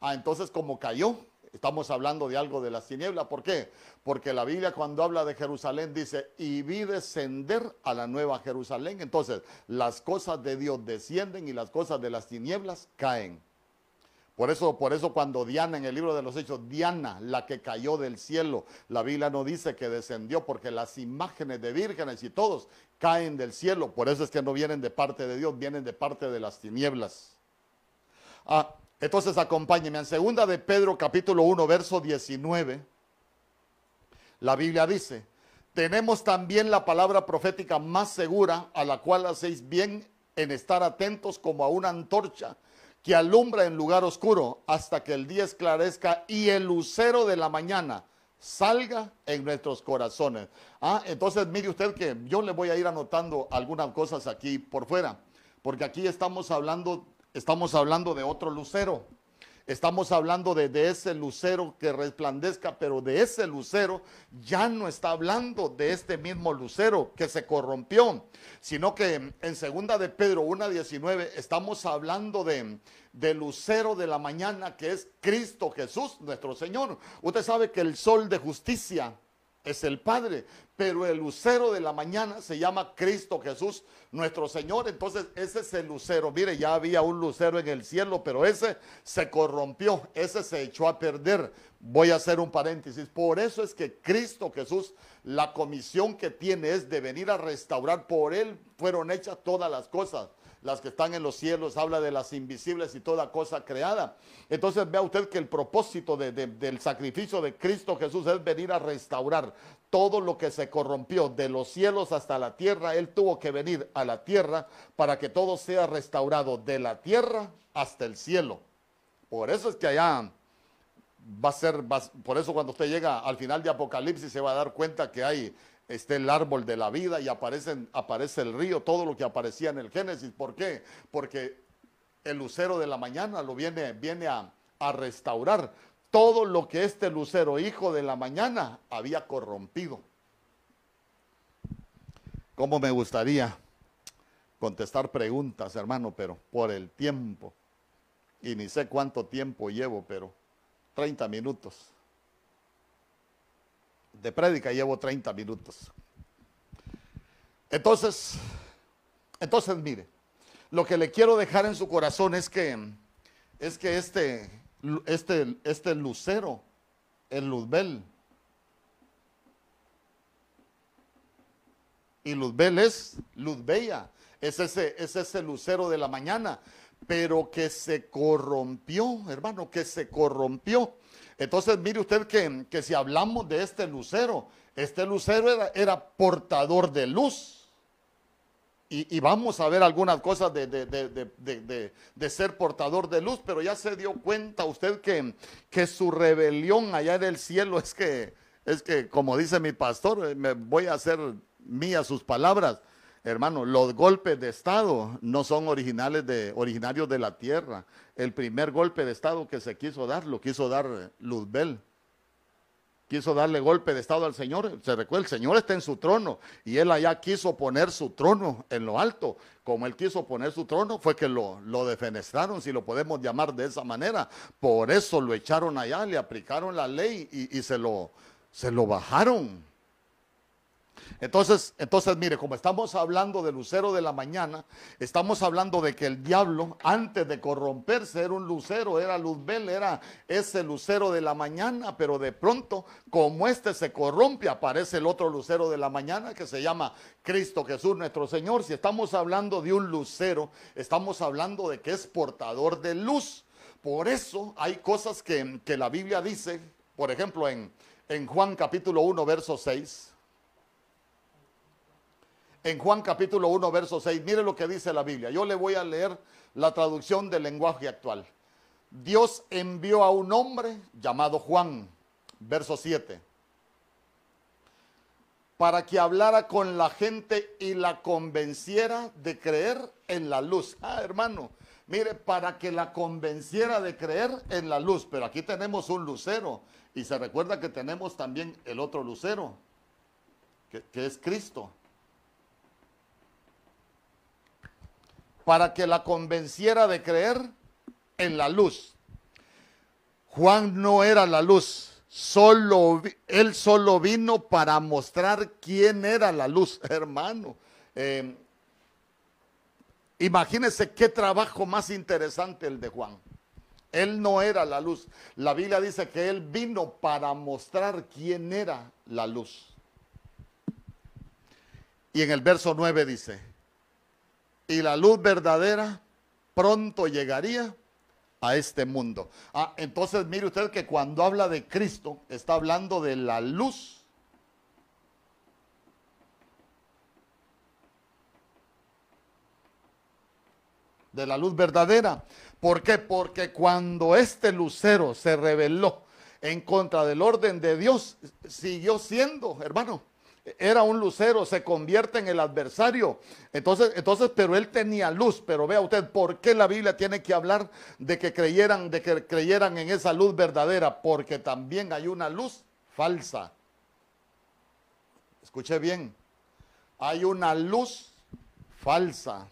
Ah, entonces como cayó, Estamos hablando de algo de las tinieblas. ¿Por qué? Porque la Biblia cuando habla de Jerusalén dice, y vi descender a la nueva Jerusalén. Entonces, las cosas de Dios descienden y las cosas de las tinieblas caen. Por eso, por eso cuando Diana en el libro de los Hechos, Diana, la que cayó del cielo, la Biblia no dice que descendió porque las imágenes de vírgenes y todos caen del cielo. Por eso es que no vienen de parte de Dios, vienen de parte de las tinieblas. Ah, entonces acompáñenme en segunda de Pedro capítulo 1, verso 19. La Biblia dice, tenemos también la palabra profética más segura a la cual hacéis bien en estar atentos como a una antorcha que alumbra en lugar oscuro hasta que el día esclarezca y el lucero de la mañana salga en nuestros corazones. Ah, entonces mire usted que yo le voy a ir anotando algunas cosas aquí por fuera, porque aquí estamos hablando, estamos hablando de otro lucero. Estamos hablando de, ese lucero que resplandezca, pero de ese lucero ya no está hablando de este mismo lucero que se corrompió, sino que en segunda de Pedro 1.19 estamos hablando de, de lucero de la mañana que es Cristo Jesús, nuestro Señor. Usted sabe que el sol de justicia es el Padre, pero el lucero de la mañana se llama Cristo Jesús, nuestro Señor. Entonces, ese es el lucero. Mire, ya había un lucero en el cielo, pero ese se corrompió, ese se echó a perder. Voy a hacer un paréntesis. Por eso es que Cristo Jesús, la comisión que tiene es de venir a restaurar. Por Él fueron hechas todas las cosas las que están en los cielos, habla de las invisibles y toda cosa creada. Entonces vea usted que el propósito del sacrificio de Cristo Jesús es venir a restaurar todo lo que se corrompió de los cielos hasta la tierra. Él tuvo que venir a la tierra para que todo sea restaurado de la tierra hasta el cielo. Por eso es que allá va a ser, por eso cuando usted llega al final de Apocalipsis se va a dar cuenta que hay está el árbol de la vida y aparecen, aparece el río, todo lo que aparecía en el Génesis. ¿Por qué? Porque el lucero de la mañana lo viene, viene a, a restaurar todo lo que este lucero, hijo de la mañana, había corrompido. ¿Cómo me gustaría contestar preguntas, hermano? Pero por el tiempo. Y ni sé cuánto tiempo llevo, pero 30 minutos de prédica llevo 30 minutos. Entonces, entonces mire, lo que le quiero dejar en su corazón es que es que este este este lucero, el Luzbel y Luzbel es luz bella, es ese es ese lucero de la mañana, pero que se corrompió, hermano, que se corrompió. Entonces, mire usted que, si hablamos de este lucero, este lucero era, portador de luz. Y, vamos a ver algunas cosas de, ser portador de luz, pero ya se dio cuenta usted que, que su rebelión allá en el cielo es que, es que, como dice mi pastor, eh, me voy a hacer mía sus palabras. Hermano, los golpes de Estado no son originales de, originarios de la tierra. El primer golpe de Estado que se quiso dar, lo quiso dar Luzbel. Quiso darle golpe de Estado al Señor. Se recuerda, el Señor está en su trono y él allá quiso poner su trono en lo alto. Como él quiso poner su trono, fue que lo, lo defenestraron, si lo podemos llamar de esa manera. Por eso lo echaron allá, le aplicaron la ley y, y se, lo, se lo bajaron. Entonces, entonces, mire, como estamos hablando del lucero de la mañana, estamos hablando de que el diablo, antes de corromperse, era un lucero, era Luzbel, era ese lucero de la mañana, pero de pronto, como este se corrompe, aparece el otro lucero de la mañana que se llama Cristo Jesús nuestro Señor. Si estamos hablando de un lucero, estamos hablando de que es portador de luz. Por eso hay cosas que, la Biblia dice, por ejemplo, en, en Juan capítulo 1, verso 6 en Juan capítulo 1, verso 6. Mire lo que dice la Biblia. Yo le voy a leer la traducción del lenguaje actual. Dios envió a un hombre llamado Juan, verso 7, para que hablara con la gente y la convenciera de creer en la luz. Ah, hermano, mire, para que la convenciera de creer en la luz. Pero aquí tenemos un lucero y se recuerda que tenemos también el otro lucero, que, que es Cristo. Para que la convenciera de creer en la luz. Juan no era la luz, solo, él solo vino para mostrar quién era la luz, <laughs> hermano. Eh, imagínense qué trabajo más interesante el de Juan. Él no era la luz. La Biblia dice que Él vino para mostrar quién era la luz. Y en el verso 9 dice, y la luz verdadera pronto llegaría a este mundo. Ah, entonces mire usted que cuando habla de Cristo, está hablando de la luz. De la luz verdadera. ¿Por qué? Porque cuando este lucero se rebeló en contra del orden de Dios, siguió siendo, hermano, era un lucero, se convierte en el adversario. Entonces, entonces, pero él tenía luz. Pero vea usted, ¿por qué la Biblia tiene que hablar de que creyeran, de que creyeran en esa luz verdadera? Porque también hay una luz falsa. Escuche bien, hay una luz falsa.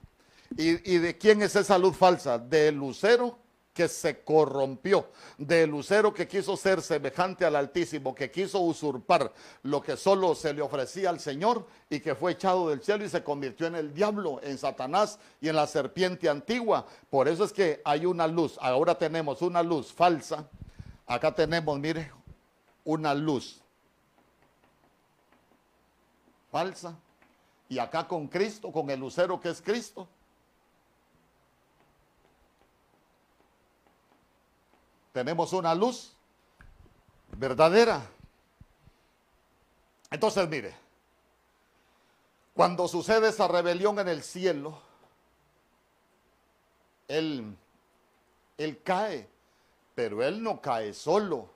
¿Y, ¿Y, de quién es esa luz falsa? Del lucero que se corrompió, de lucero que quiso ser semejante al Altísimo, que quiso usurpar lo que solo se le ofrecía al Señor y que fue echado del cielo y se convirtió en el diablo, en Satanás y en la serpiente antigua. Por eso es que hay una luz, ahora tenemos una luz falsa, acá tenemos, mire, una luz falsa. Y acá con Cristo, con el lucero que es Cristo tenemos una luz verdadera. Entonces, mire, cuando sucede esa rebelión en el cielo, él, él cae, pero él no cae solo.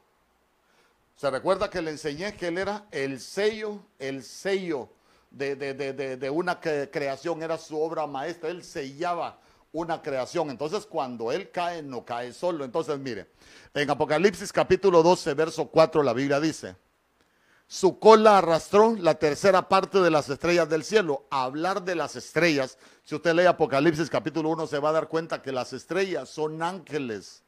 Se recuerda que le enseñé que él era el sello, el sello de, de, de una creación, era su obra maestra, él sellaba una creación. Entonces, cuando Él cae, no cae solo. Entonces, mire, en Apocalipsis capítulo 12, verso 4, la Biblia dice, su cola arrastró la tercera parte de las estrellas del cielo. hablar de las estrellas, si usted lee Apocalipsis capítulo 1, se va a dar cuenta que las estrellas son ángeles.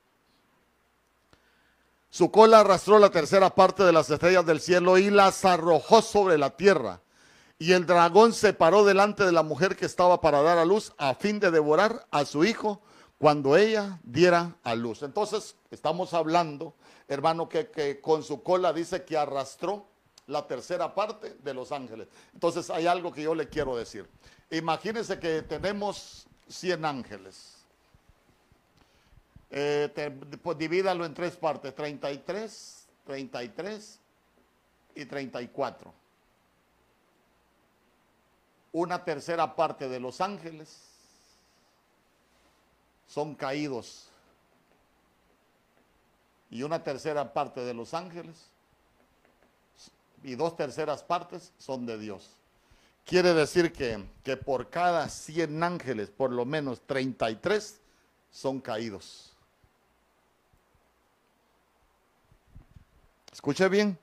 Su cola arrastró la tercera parte de las estrellas del cielo y las arrojó sobre la tierra. Y el dragón se paró delante de la mujer que estaba para dar a luz a fin de devorar a su hijo cuando ella diera a luz. Entonces, estamos hablando, hermano, que, con su cola dice que arrastró la tercera parte de los ángeles. Entonces, hay algo que yo le quiero decir. Imagínense que tenemos 100 ángeles. Eh, pues divídalo en tres partes, 33, 33 y 34 una tercera parte de los ángeles son caídos y una tercera parte de los ángeles y dos terceras partes son de Dios. Quiere decir que, que por cada 100 ángeles, por lo menos 33 son caídos. Escuche bien.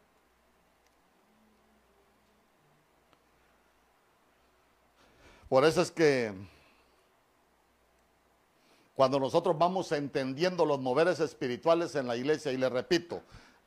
Por eso es que cuando nosotros vamos entendiendo los moveres espirituales en la iglesia, y le repito,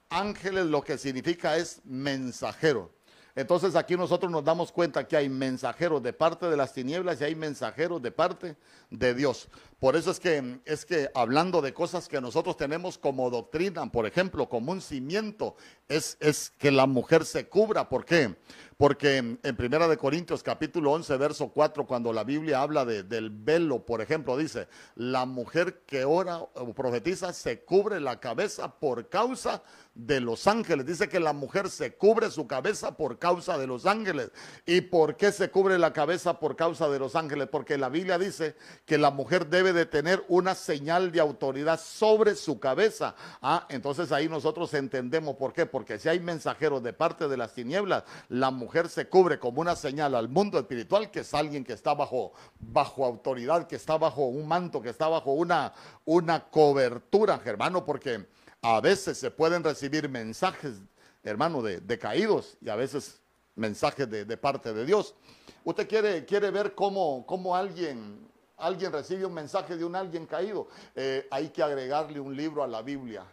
ángeles lo que significa es mensajero. Entonces aquí nosotros nos damos cuenta que hay mensajeros de parte de las tinieblas y hay mensajeros de parte de Dios. Por eso es que, es que hablando de cosas que nosotros tenemos como doctrina, por ejemplo, como un cimiento, es, es que la mujer se cubra. ¿Por qué? Porque en Primera de Corintios capítulo 11, verso 4, cuando la Biblia habla de, del velo, por ejemplo, dice, la mujer que ora o profetiza se cubre la cabeza por causa de los ángeles. Dice que la mujer se cubre su cabeza por causa de los ángeles. ¿Y por qué se cubre la cabeza por causa de los ángeles? Porque la Biblia dice que la mujer debe de tener una señal de autoridad sobre su cabeza. Ah, entonces ahí nosotros entendemos por qué. Porque si hay mensajeros de parte de las tinieblas, la mujer se cubre como una señal al mundo espiritual que es alguien que está bajo, bajo autoridad, que está bajo un manto, que está bajo una, una cobertura, hermano, porque a veces se pueden recibir mensajes, hermano, de, caídos y a veces mensajes de, parte de Dios. Usted quiere, quiere ver cómo, cómo alguien, alguien recibe un mensaje de un alguien caído. Eh, hay que agregarle un libro a la Biblia.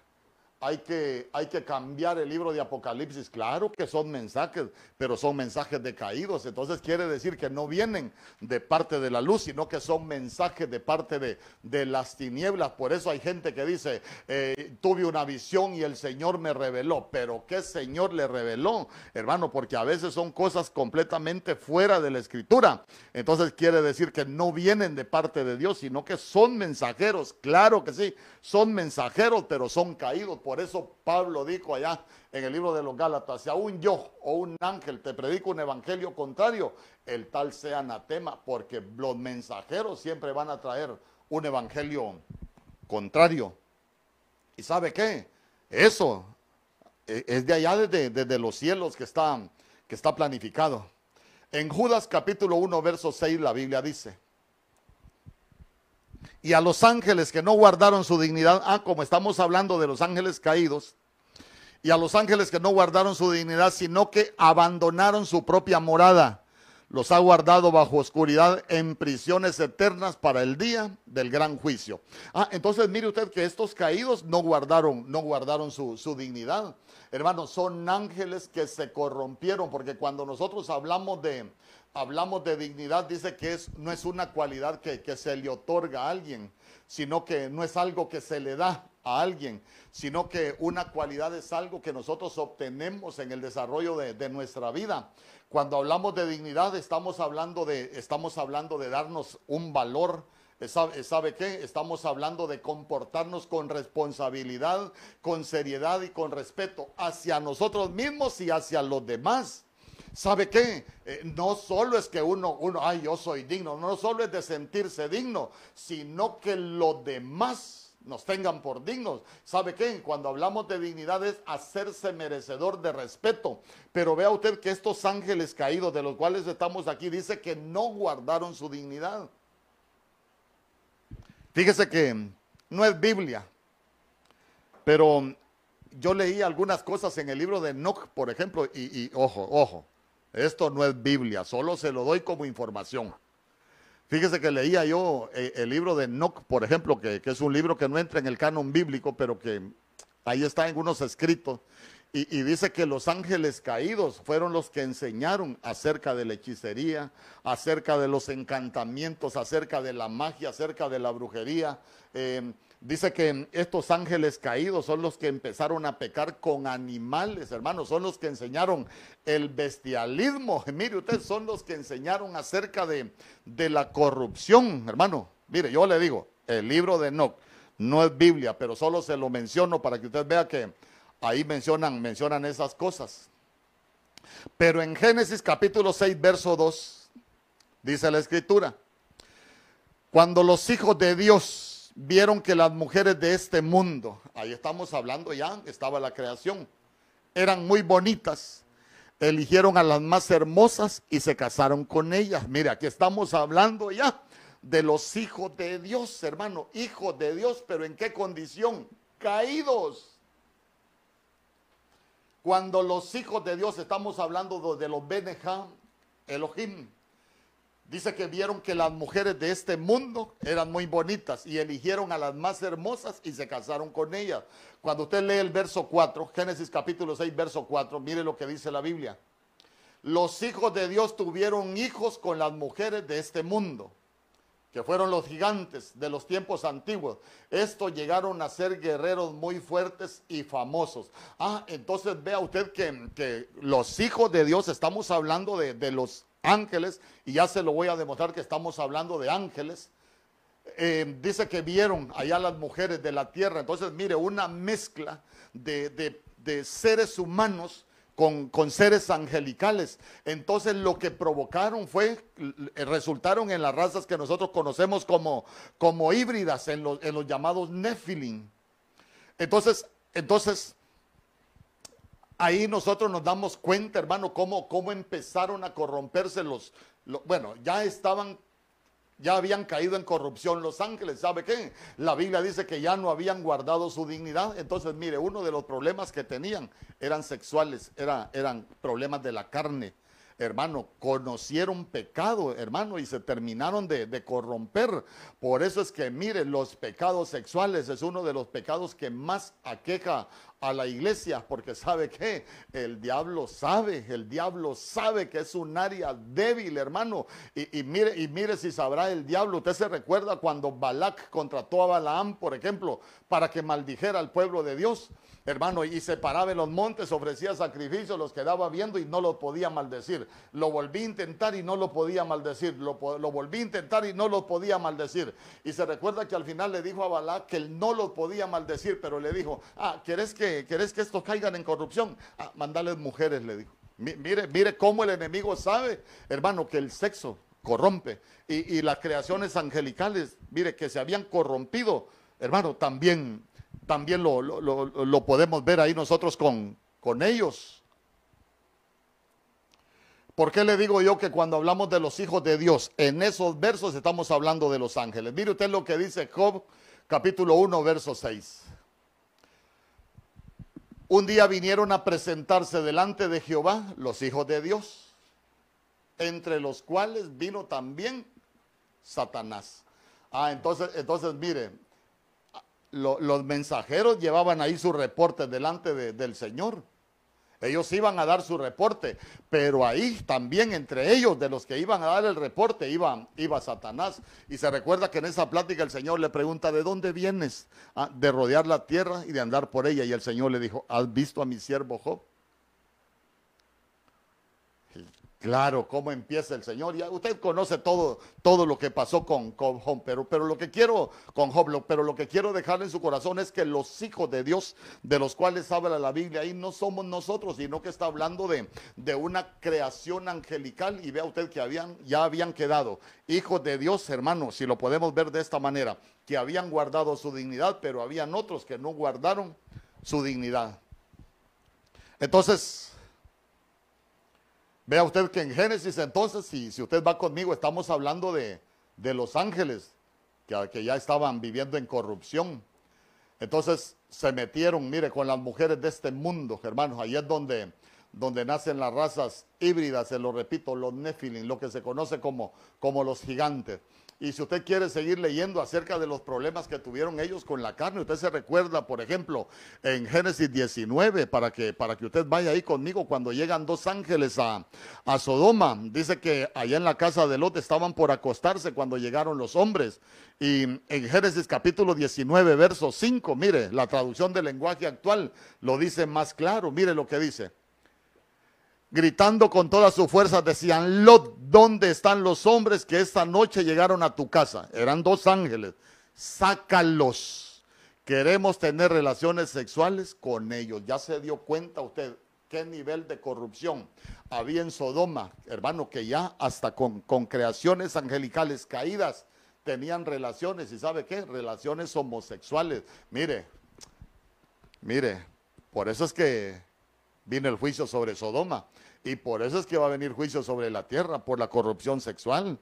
Hay que, hay que cambiar el libro de Apocalipsis. Claro que son mensajes, pero son mensajes decaídos. Entonces quiere decir que no vienen de parte de la luz, sino que son mensajes de parte de, de las tinieblas. Por eso hay gente que dice, eh, tuve una visión y el Señor me reveló. Pero ¿qué Señor le reveló, hermano? Porque a veces son cosas completamente fuera de la escritura. Entonces quiere decir que no vienen de parte de Dios, sino que son mensajeros. Claro que sí, son mensajeros, pero son caídos por eso Pablo dijo allá en el libro de los Gálatas, si aún yo o un ángel te predico un evangelio contrario, el tal sea anatema, porque los mensajeros siempre van a traer un evangelio contrario. ¿Y sabe qué? Eso e, es de allá desde, los cielos que está, que está planificado. En Judas capítulo 1, verso 6, la Biblia dice, y a los ángeles que no guardaron su dignidad, ah, como estamos hablando de los ángeles caídos, y a los ángeles que no guardaron su dignidad, sino que abandonaron su propia morada, los ha guardado bajo oscuridad en prisiones eternas para el día del gran juicio. Ah, entonces mire usted que estos caídos no guardaron, no guardaron su, su dignidad. Hermanos, son ángeles que se corrompieron, porque cuando nosotros hablamos de, hablamos de dignidad, dice que es, no es una cualidad que, se le otorga a alguien, sino que no es algo que se le da a alguien, sino que una cualidad es algo que nosotros obtenemos en el desarrollo de, nuestra vida. Cuando hablamos de dignidad, estamos hablando de, estamos hablando de darnos un valor, ¿Sabe, ¿Sabe, qué? Estamos hablando de comportarnos con responsabilidad, con seriedad y con respeto hacia nosotros mismos y hacia los demás. ¿Sabe qué? Eh, no solo es que uno, uno, ay, yo soy digno, no solo es de sentirse digno, sino que los demás nos tengan por dignos. ¿Sabe qué? Cuando hablamos de dignidad es hacerse merecedor de respeto. Pero vea usted que estos ángeles caídos de los cuales estamos aquí dice que no guardaron su dignidad. Fíjese que no es Biblia, pero yo leí algunas cosas en el libro de Enoch, por ejemplo, y, y ojo, ojo, esto no es Biblia, solo se lo doy como información. Fíjese que leía yo eh, el libro de Enoch, por ejemplo, que, es un libro que no entra en el canon bíblico, pero que ahí está en unos escritos. Y, dice que los ángeles caídos fueron los que enseñaron acerca de la hechicería, acerca de los encantamientos, acerca de la magia, acerca de la brujería. Eh, Dice que estos ángeles caídos son los que empezaron a pecar con animales, hermanos, son los que enseñaron el bestialismo. <laughs> Mire usted, son los que enseñaron acerca de, de la corrupción, hermano. Mire, yo le digo, el libro de Enoch no es Biblia, pero solo se lo menciono para que usted vea que ahí mencionan, mencionan esas cosas. Pero en Génesis capítulo 6, verso 2, dice la escritura, cuando los hijos de Dios vieron que las mujeres de este mundo, ahí estamos hablando ya, estaba la creación, eran muy bonitas, eligieron a las más hermosas y se casaron con ellas. Mira, aquí estamos hablando ya de los hijos de Dios, hermano, hijos de Dios, pero ¿en qué condición? Caídos. Cuando los hijos de Dios, estamos hablando de los Benejam, Elohim, Dice que vieron que las mujeres de este mundo eran muy bonitas y eligieron a las más hermosas y se casaron con ellas. Cuando usted lee el verso 4, Génesis capítulo 6, verso 4, mire lo que dice la Biblia. Los hijos de Dios tuvieron hijos con las mujeres de este mundo, que fueron los gigantes de los tiempos antiguos. Estos llegaron a ser guerreros muy fuertes y famosos. Ah, entonces vea usted que, los hijos de Dios, estamos hablando de, de los ángeles, y ya se lo voy a demostrar que estamos hablando de ángeles. Eh, dice que vieron allá las mujeres de la tierra. Entonces, mire, una mezcla de, seres humanos con, seres angelicales. Entonces, lo que provocaron fue, resultaron en las razas que nosotros conocemos como, como híbridas, en los, en los llamados Nephilim. Entonces, entonces, Ahí nosotros nos damos cuenta, hermano, cómo, cómo empezaron a corromperse los, bueno, ya estaban, ya habían caído en corrupción los ángeles, ¿sabe qué? La Biblia dice que ya no habían guardado su dignidad, entonces mire, uno de los problemas que tenían eran sexuales, era, eran problemas de la carne, hermano, conocieron pecado, hermano, y se terminaron de, corromper. Por eso es que, mire, los pecados sexuales es uno de los pecados que más aqueja a la iglesia, porque sabe que el diablo sabe, el diablo sabe que es un área débil, hermano. Y, y, mire, y mire si sabrá el diablo. Usted se recuerda cuando Balak contrató a Balaam, por ejemplo, para que maldijera al pueblo de Dios hermano, y se paraba en los montes, ofrecía sacrificios, los quedaba viendo y no lo podía maldecir. Lo volví a intentar y no lo podía maldecir. Lo, volví a intentar y no lo podía maldecir. Y se recuerda que al final le dijo a Balá que él no lo podía maldecir, pero le dijo, ah, ¿quieres que, ¿quieres que estos caigan en corrupción? Ah, mandales mujeres, le dijo. mire, mire cómo el enemigo sabe, hermano, que el sexo corrompe. Y las creaciones angelicales, mire, que se habían corrompido, hermano, también también lo, lo, podemos ver ahí nosotros con, con ellos. ¿Por qué le digo yo que cuando hablamos de los hijos de Dios, en esos versos estamos hablando de los ángeles? Mire usted lo que dice Job capítulo 1, verso 6. Un día vinieron a presentarse delante de Jehová los hijos de Dios, entre los cuales vino también Satanás. Ah, entonces, entonces mire, los mensajeros llevaban ahí su reporte delante del Señor. Ellos iban a dar su reporte, pero ahí también entre ellos, de los que iban a dar el reporte, iba, iba Satanás. Y se recuerda que en esa plática el Señor le pregunta, ¿de dónde vienes? Ah, de rodear la tierra y de andar por ella. Y el Señor le dijo, ¿has visto a mi siervo Job? Claro, cómo empieza el Señor. Ya usted conoce todo, todo lo que pasó con, Job, pero, pero, lo que quiero con Job, pero lo que quiero dejar en su corazón es que los hijos de Dios, de los cuales habla la Biblia, ahí no somos nosotros, sino que está hablando de, de una creación angelical. Y vea usted que habían, ya habían quedado hijos de Dios, hermanos, si lo podemos ver de esta manera, que habían guardado su dignidad, pero habían otros que no guardaron su dignidad. Entonces, Vea usted que en Génesis entonces, si, si usted va conmigo, estamos hablando de, de los ángeles que, que, ya estaban viviendo en corrupción. Entonces se metieron, mire, con las mujeres de este mundo, hermanos. Ahí es donde, donde nacen las razas híbridas, se lo repito, los Nephilim, lo que se conoce como, como los gigantes. Y si usted quiere seguir leyendo acerca de los problemas que tuvieron ellos con la carne, usted se recuerda, por ejemplo, en Génesis 19, para que, para que usted vaya ahí conmigo, cuando llegan dos ángeles a, a Sodoma, dice que allá en la casa de Lot estaban por acostarse cuando llegaron los hombres. Y en Génesis capítulo 19, verso 5, mire, la traducción del lenguaje actual lo dice más claro, mire lo que dice gritando con toda su fuerza, decían, Lot, ¿dónde están los hombres que esta noche llegaron a tu casa? Eran dos ángeles, sácalos. Queremos tener relaciones sexuales con ellos. Ya se dio cuenta usted qué nivel de corrupción había en Sodoma, hermano, que ya hasta con, con creaciones angelicales caídas tenían relaciones, y sabe qué, relaciones homosexuales. Mire, mire, por eso es que vino el juicio sobre Sodoma. Y por eso es que va a venir juicio sobre la tierra, por la corrupción sexual.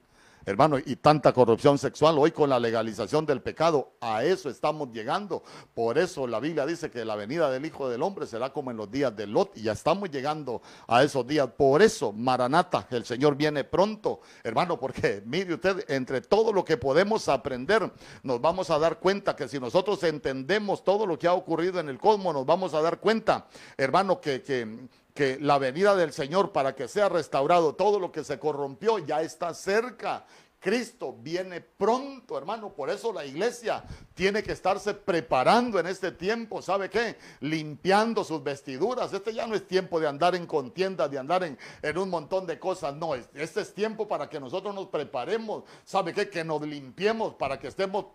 Hermano, y tanta corrupción sexual hoy con la legalización del pecado, a eso estamos llegando. Por eso la Biblia dice que la venida del Hijo del Hombre será como en los días de Lot, y ya estamos llegando a esos días. Por eso, Maranata, el Señor viene pronto, hermano, porque mire usted, entre todo lo que podemos aprender, nos vamos a dar cuenta que si nosotros entendemos todo lo que ha ocurrido en el cosmos, nos vamos a dar cuenta, hermano, que, que que la venida del Señor para que sea restaurado todo lo que se corrompió ya está cerca. Cristo viene pronto, hermano. Por eso la iglesia tiene que estarse preparando en este tiempo. ¿Sabe qué? Limpiando sus vestiduras. Este ya no es tiempo de andar en contienda, de andar en, en un montón de cosas. No, este es tiempo para que nosotros nos preparemos. ¿Sabe qué? Que nos limpiemos para que estemos,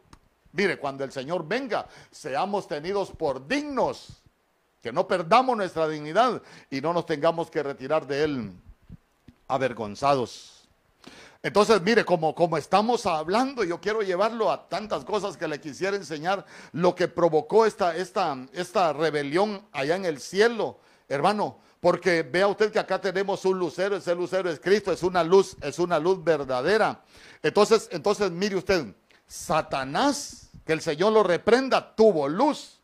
mire, cuando el Señor venga, seamos tenidos por dignos que no perdamos nuestra dignidad y no nos tengamos que retirar de Él avergonzados. Entonces, mire, como, como estamos hablando, yo quiero llevarlo a tantas cosas que le quisiera enseñar lo que provocó esta, esta, esta rebelión allá en el cielo, hermano. Porque vea usted que acá tenemos un lucero, ese lucero es Cristo, es una luz, es una luz verdadera. Entonces, entonces mire usted, Satanás, que el Señor lo reprenda, tuvo luz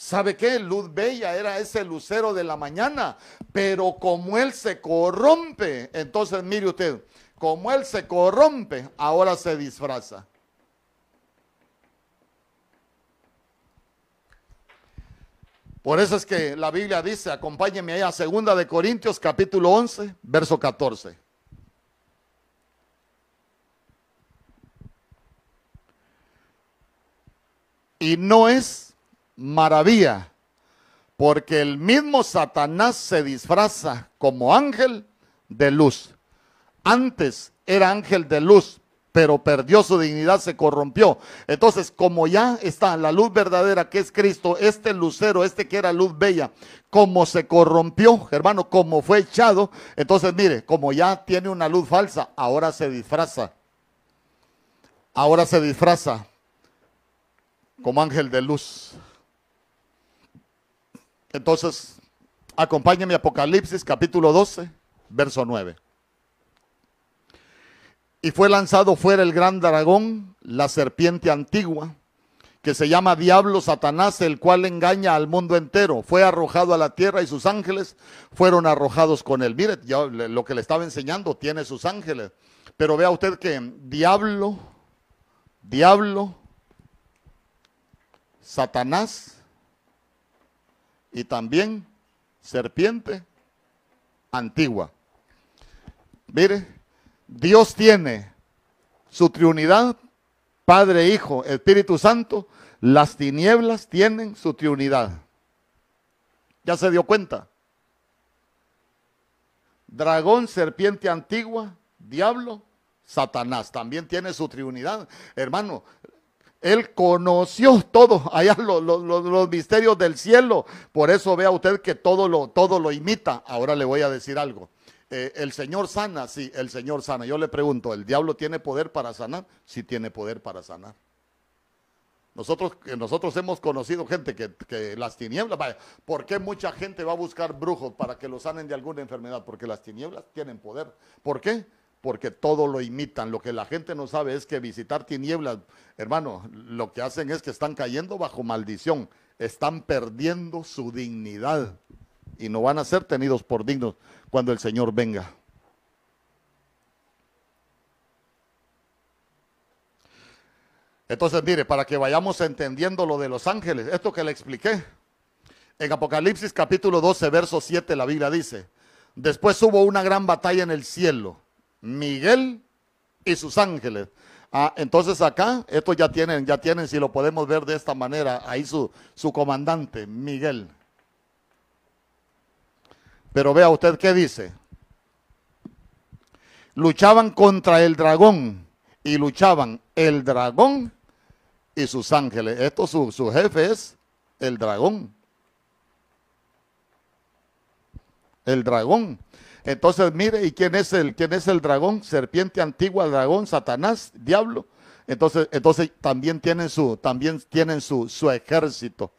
¿Sabe qué? Luz bella era ese lucero de la mañana, pero como él se corrompe, entonces mire usted, como él se corrompe, ahora se disfraza. Por eso es que la Biblia dice, acompáñeme ahí a segunda de Corintios capítulo 11, verso 14. Y no es maravilla, porque el mismo Satanás se disfraza como ángel de luz. Antes era ángel de luz, pero perdió su dignidad, se corrompió. Entonces, como ya está la luz verdadera que es Cristo, este lucero, este que era luz bella, como se corrompió, hermano, como fue echado, entonces mire, como ya tiene una luz falsa, ahora se disfraza. Ahora se disfraza como ángel de luz. Entonces, acompáñenme a Apocalipsis capítulo 12, verso 9. Y fue lanzado fuera el gran dragón, la serpiente antigua, que se llama Diablo Satanás, el cual engaña al mundo entero. Fue arrojado a la tierra y sus ángeles fueron arrojados con él. Mire, yo, lo que le estaba enseñando tiene sus ángeles. Pero vea usted que Diablo, Diablo, Satanás, y también serpiente antigua. Mire, Dios tiene su triunidad, Padre, Hijo, Espíritu Santo, las tinieblas tienen su triunidad. ¿Ya se dio cuenta? Dragón, serpiente antigua, diablo, Satanás, también tiene su triunidad. Hermano, él conoció todo, allá los, misterios del cielo. Por eso vea usted que todo lo, todo lo imita. Ahora le voy a decir algo. Eh, el Señor sana, sí, el Señor sana. Yo le pregunto, ¿el diablo tiene poder para sanar? Sí tiene poder para sanar. Nosotros, nosotros hemos conocido gente que, que, las tinieblas, ¿por qué mucha gente va a buscar brujos para que lo sanen de alguna enfermedad? Porque las tinieblas tienen poder. ¿Por qué? Porque todo lo imitan. Lo que la gente no sabe es que visitar tinieblas, hermano, lo que hacen es que están cayendo bajo maldición, están perdiendo su dignidad y no van a ser tenidos por dignos cuando el Señor venga. Entonces, mire, para que vayamos entendiendo lo de los ángeles, esto que le expliqué, en Apocalipsis capítulo 12, verso 7, la Biblia dice, después hubo una gran batalla en el cielo Miguel y sus ángeles. Ah, entonces acá, estos ya tienen, ya tienen, si lo podemos ver de esta manera, ahí su, su comandante, Miguel. Pero vea usted qué dice. Luchaban contra el dragón y luchaban el dragón y sus ángeles. Esto su, su jefe es el dragón. El dragón. Entonces, mire, ¿y quién es el, quién es el dragón? Serpiente antigua, dragón, Satanás, diablo. Entonces, entonces también tienen su, también tienen su, su ejército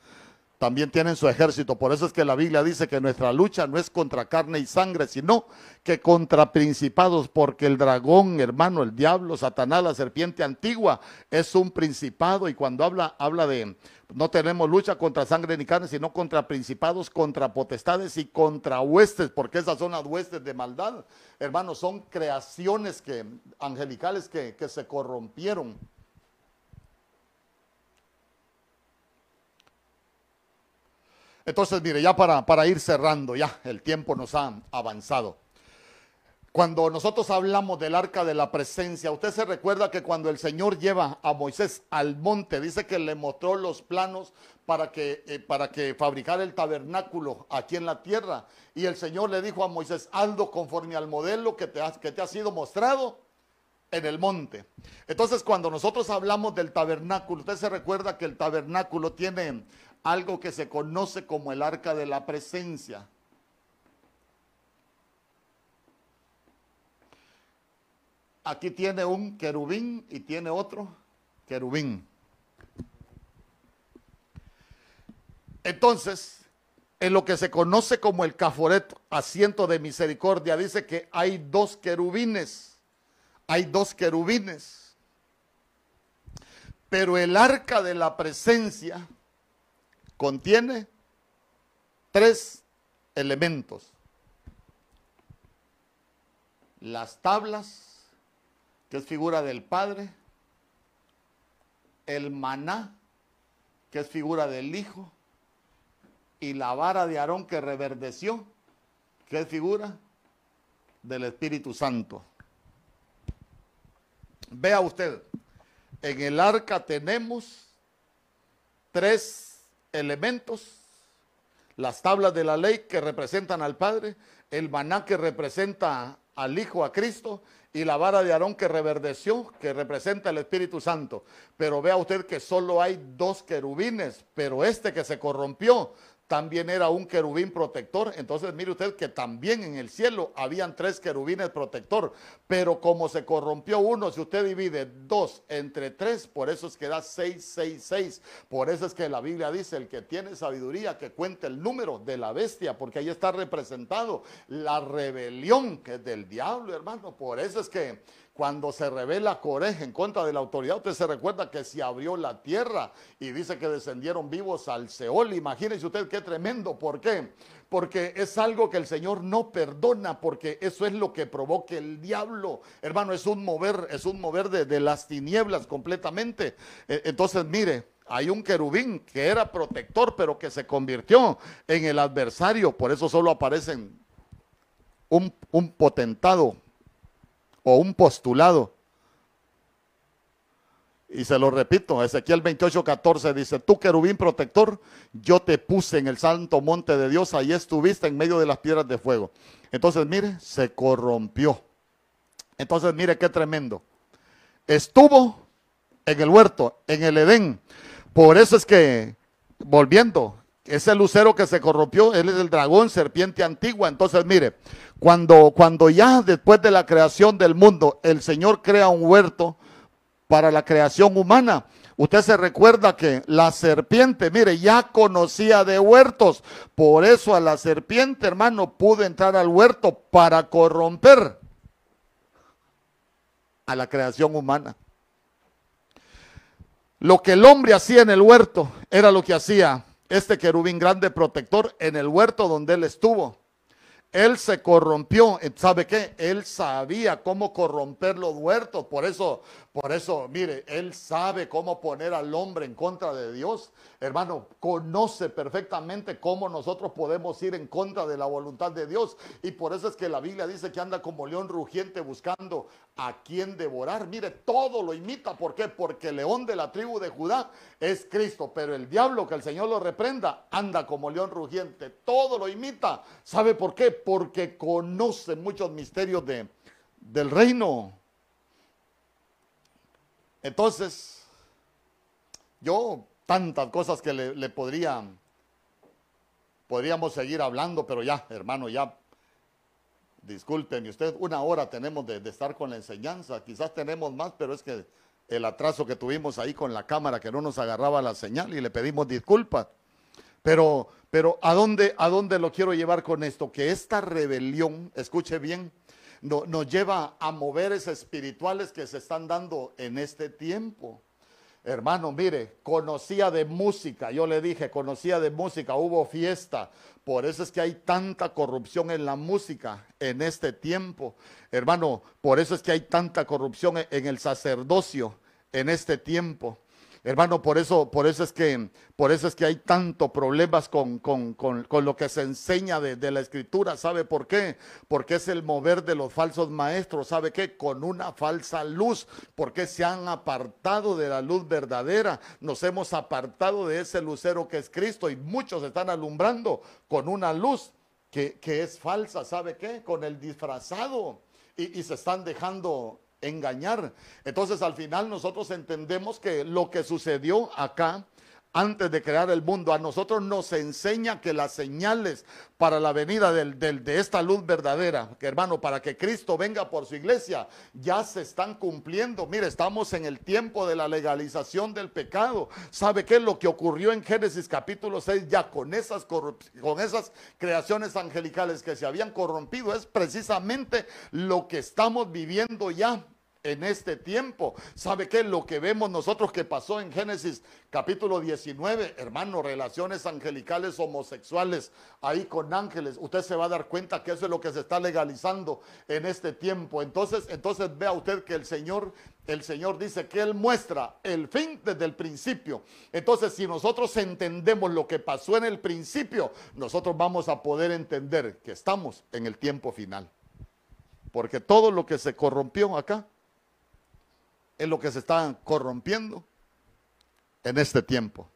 también tienen su ejército. Por eso es que la Biblia dice que nuestra lucha no es contra carne y sangre, sino que contra principados, porque el dragón, hermano, el diablo, Satanás, la serpiente antigua, es un principado. Y cuando habla, habla de, no tenemos lucha contra sangre ni carne, sino contra principados, contra potestades y contra huestes, porque esas son las huestes de maldad. Hermano, son creaciones que, angelicales que se corrompieron. Entonces, mire, ya para, para ir cerrando, ya el tiempo nos ha avanzado. Cuando nosotros hablamos del arca de la presencia, usted se recuerda que cuando el Señor lleva a Moisés al monte, dice que le mostró los planos para que, eh, para que fabricara el tabernáculo aquí en la tierra. Y el Señor le dijo a Moisés, hazlo conforme al modelo que te, que te ha sido mostrado en el monte. Entonces, cuando nosotros hablamos del tabernáculo, usted se recuerda que el tabernáculo tiene algo que se conoce como el arca de la presencia. Aquí tiene un querubín y tiene otro querubín. Entonces, en lo que se conoce como el caforet, asiento de misericordia, dice que hay dos querubines. Hay dos querubines. Pero el arca de la presencia contiene tres elementos. Las tablas, que es figura del Padre, el maná, que es figura del Hijo, y la vara de Aarón que reverdeció, que es figura del Espíritu Santo. Vea usted, en el arca tenemos tres elementos, las tablas de la ley que representan al Padre, el maná que representa al Hijo, a Cristo, y la vara de Aarón que reverdeció, que representa el Espíritu Santo. Pero vea usted que solo hay dos querubines, pero este que se corrompió también era un querubín protector. Entonces mire usted que también en el cielo habían tres querubines protector. Pero como se corrompió uno, si usted divide dos entre tres, por eso es que da seis, seis, seis. Por eso es que la Biblia dice, el que tiene sabiduría, que cuente el número de la bestia, porque ahí está representado la rebelión que es del diablo, hermano. Por eso es que cuando se revela Corej en contra de la autoridad, usted se recuerda que se abrió la tierra y dice que descendieron vivos al Seol. Imagínense usted qué tremendo. ¿Por qué? Porque es algo que el Señor no perdona, porque eso es lo que provoca el diablo. Hermano, es un mover, es un mover de, de las tinieblas completamente. E, entonces, mire, hay un querubín que era protector, pero que se convirtió en el adversario. Por eso solo aparecen un, un potentado o un postulado. Y se lo repito, Ezequiel 28, 14 dice, tú querubín protector, yo te puse en el santo monte de Dios, ahí estuviste en medio de las piedras de fuego. Entonces, mire, se corrompió. Entonces, mire qué tremendo. Estuvo en el huerto, en el Edén. Por eso es que, volviendo, ese lucero que se corrompió, él es el dragón, serpiente antigua. Entonces, mire, cuando, cuando ya después de la creación del mundo, el Señor crea un huerto para la creación humana. Usted se recuerda que la serpiente, mire, ya conocía de huertos. Por eso a la serpiente, hermano, pudo entrar al huerto para corromper a la creación humana. Lo que el hombre hacía en el huerto era lo que hacía este querubín grande protector en el huerto donde él estuvo. Él se corrompió, ¿sabe qué? Él sabía cómo corromper los huertos, por eso, por eso, mire, él sabe cómo poner al hombre en contra de Dios. Hermano, conoce perfectamente cómo nosotros podemos ir en contra de la voluntad de Dios. Y por eso es que la Biblia dice que anda como león rugiente buscando a quien devorar. Mire, todo lo imita. ¿Por qué? Porque el león de la tribu de Judá es Cristo. Pero el diablo, que el Señor lo reprenda, anda como león rugiente. Todo lo imita. ¿Sabe por qué? Porque conoce muchos misterios de, del reino. Entonces, yo tantas cosas que le, podría, podríamos seguir hablando, pero ya, hermano, ya, discúlpeme usted, una hora tenemos de, de estar con la enseñanza, quizás tenemos más, pero es que el atraso que tuvimos ahí con la cámara que no nos agarraba la señal y le pedimos disculpas. Pero, pero ¿a dónde, ¿a dónde lo quiero llevar con esto? Que esta rebelión, escuche bien, nos lleva a moveres espirituales que se están dando en este tiempo. Hermano, mire, conocía de música, yo le dije, conocía de música, hubo fiesta, por eso es que hay tanta corrupción en la música en este tiempo. Hermano, por eso es que hay tanta corrupción en el sacerdocio en este tiempo. Hermano, por eso, por eso es que, por eso es que hay tanto problemas con, con, lo que se enseña de, la escritura. ¿Sabe por qué? Porque es el mover de los falsos maestros. ¿Sabe qué? Con una falsa luz. Porque se han apartado de la luz verdadera. Nos hemos apartado de ese lucero que es Cristo. Y muchos están alumbrando con una luz que, es falsa. ¿Sabe qué? Con el disfrazado. Y se están dejando engañar. Entonces al final nosotros entendemos que lo que sucedió acá antes de crear el mundo, a nosotros nos enseña que las señales para la venida del, de esta luz verdadera, que hermano, para que Cristo venga por su iglesia, ya se están cumpliendo. Mire, estamos en el tiempo de la legalización del pecado. ¿Sabe qué es lo que ocurrió en Génesis capítulo 6? Ya con esas, con esas creaciones angelicales que se habían corrompido, es precisamente lo que estamos viviendo ya en este tiempo. ¿Sabe qué? Lo que vemos nosotros que pasó en Génesis capítulo 19, hermano, relaciones angelicales homosexuales ahí con ángeles. Usted se va a dar cuenta que eso es lo que se está legalizando en este tiempo. Entonces, entonces vea usted que el Señor el Señor dice que Él muestra el fin desde el principio. Entonces, si nosotros entendemos lo que pasó en el principio, nosotros vamos a poder entender que estamos en el tiempo final. Porque todo lo que se corrompió acá es lo que se está corrompiendo en este tiempo.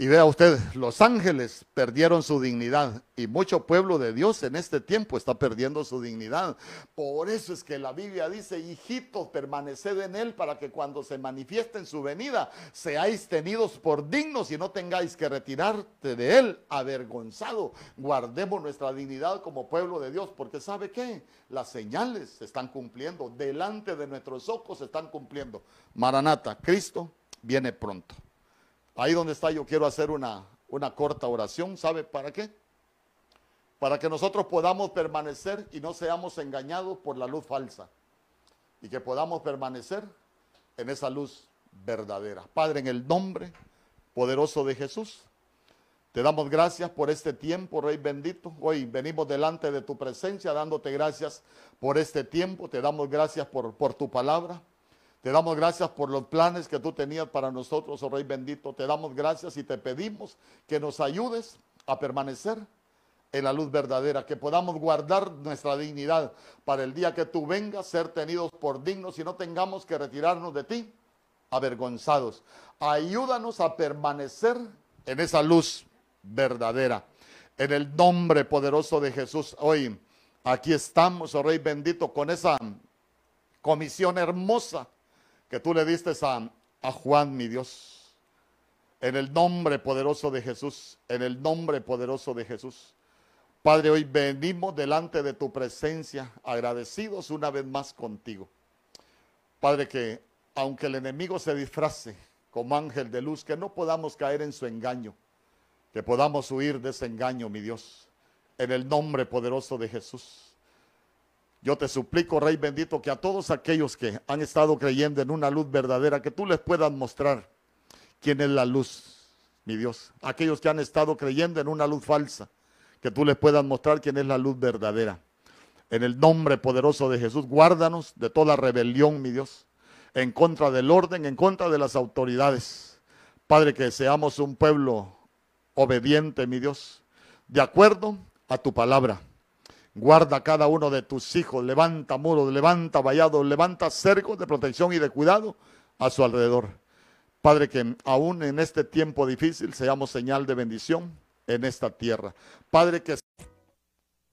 Y vea usted, los ángeles perdieron su dignidad y mucho pueblo de Dios en este tiempo está perdiendo su dignidad. Por eso es que la Biblia dice, hijitos, permaneced en él para que cuando se manifieste en su venida seáis tenidos por dignos y no tengáis que retirarte de él avergonzado. Guardemos nuestra dignidad como pueblo de Dios, porque ¿sabe qué? Las señales se están cumpliendo, delante de nuestros ojos se están cumpliendo. Maranata, Cristo viene pronto. Ahí donde está yo quiero hacer una, una corta oración. ¿Sabe para qué? Para que nosotros podamos permanecer y no seamos engañados por la luz falsa. Y que podamos permanecer en esa luz verdadera. Padre, en el nombre poderoso de Jesús, te damos gracias por este tiempo, Rey bendito. Hoy venimos delante de tu presencia dándote gracias por este tiempo. Te damos gracias por, por tu palabra. Te damos gracias por los planes que tú tenías para nosotros, oh Rey bendito. Te damos gracias y te pedimos que nos ayudes a permanecer en la luz verdadera, que podamos guardar nuestra dignidad para el día que tú vengas, ser tenidos por dignos y no tengamos que retirarnos de ti avergonzados. Ayúdanos a permanecer en esa luz verdadera. En el nombre poderoso de Jesús, hoy aquí estamos, oh Rey bendito, con esa comisión hermosa que tú le diste a, Juan, mi Dios. En el nombre poderoso de Jesús, en el nombre poderoso de Jesús. Padre, hoy venimos delante de tu presencia, agradecidos una vez más contigo. Padre, que aunque el enemigo se disfrace como ángel de luz, que no podamos caer en su engaño, que podamos huir de ese engaño, mi Dios, en el nombre poderoso de Jesús. Yo te suplico, Rey bendito, que a todos aquellos que han estado creyendo en una luz verdadera, que tú les puedas mostrar quién es la luz, mi Dios. Aquellos que han estado creyendo en una luz falsa, que tú les puedas mostrar quién es la luz verdadera. En el nombre poderoso de Jesús, guárdanos de toda rebelión, mi Dios, en contra del orden, en contra de las autoridades. Padre, que seamos un pueblo obediente, mi Dios, de acuerdo a tu palabra Guarda cada uno de tus hijos, levanta muros, levanta vallados, levanta cercos de protección y de cuidado a su alrededor. Padre, que aún en este tiempo difícil seamos señal de bendición en esta tierra. Padre, que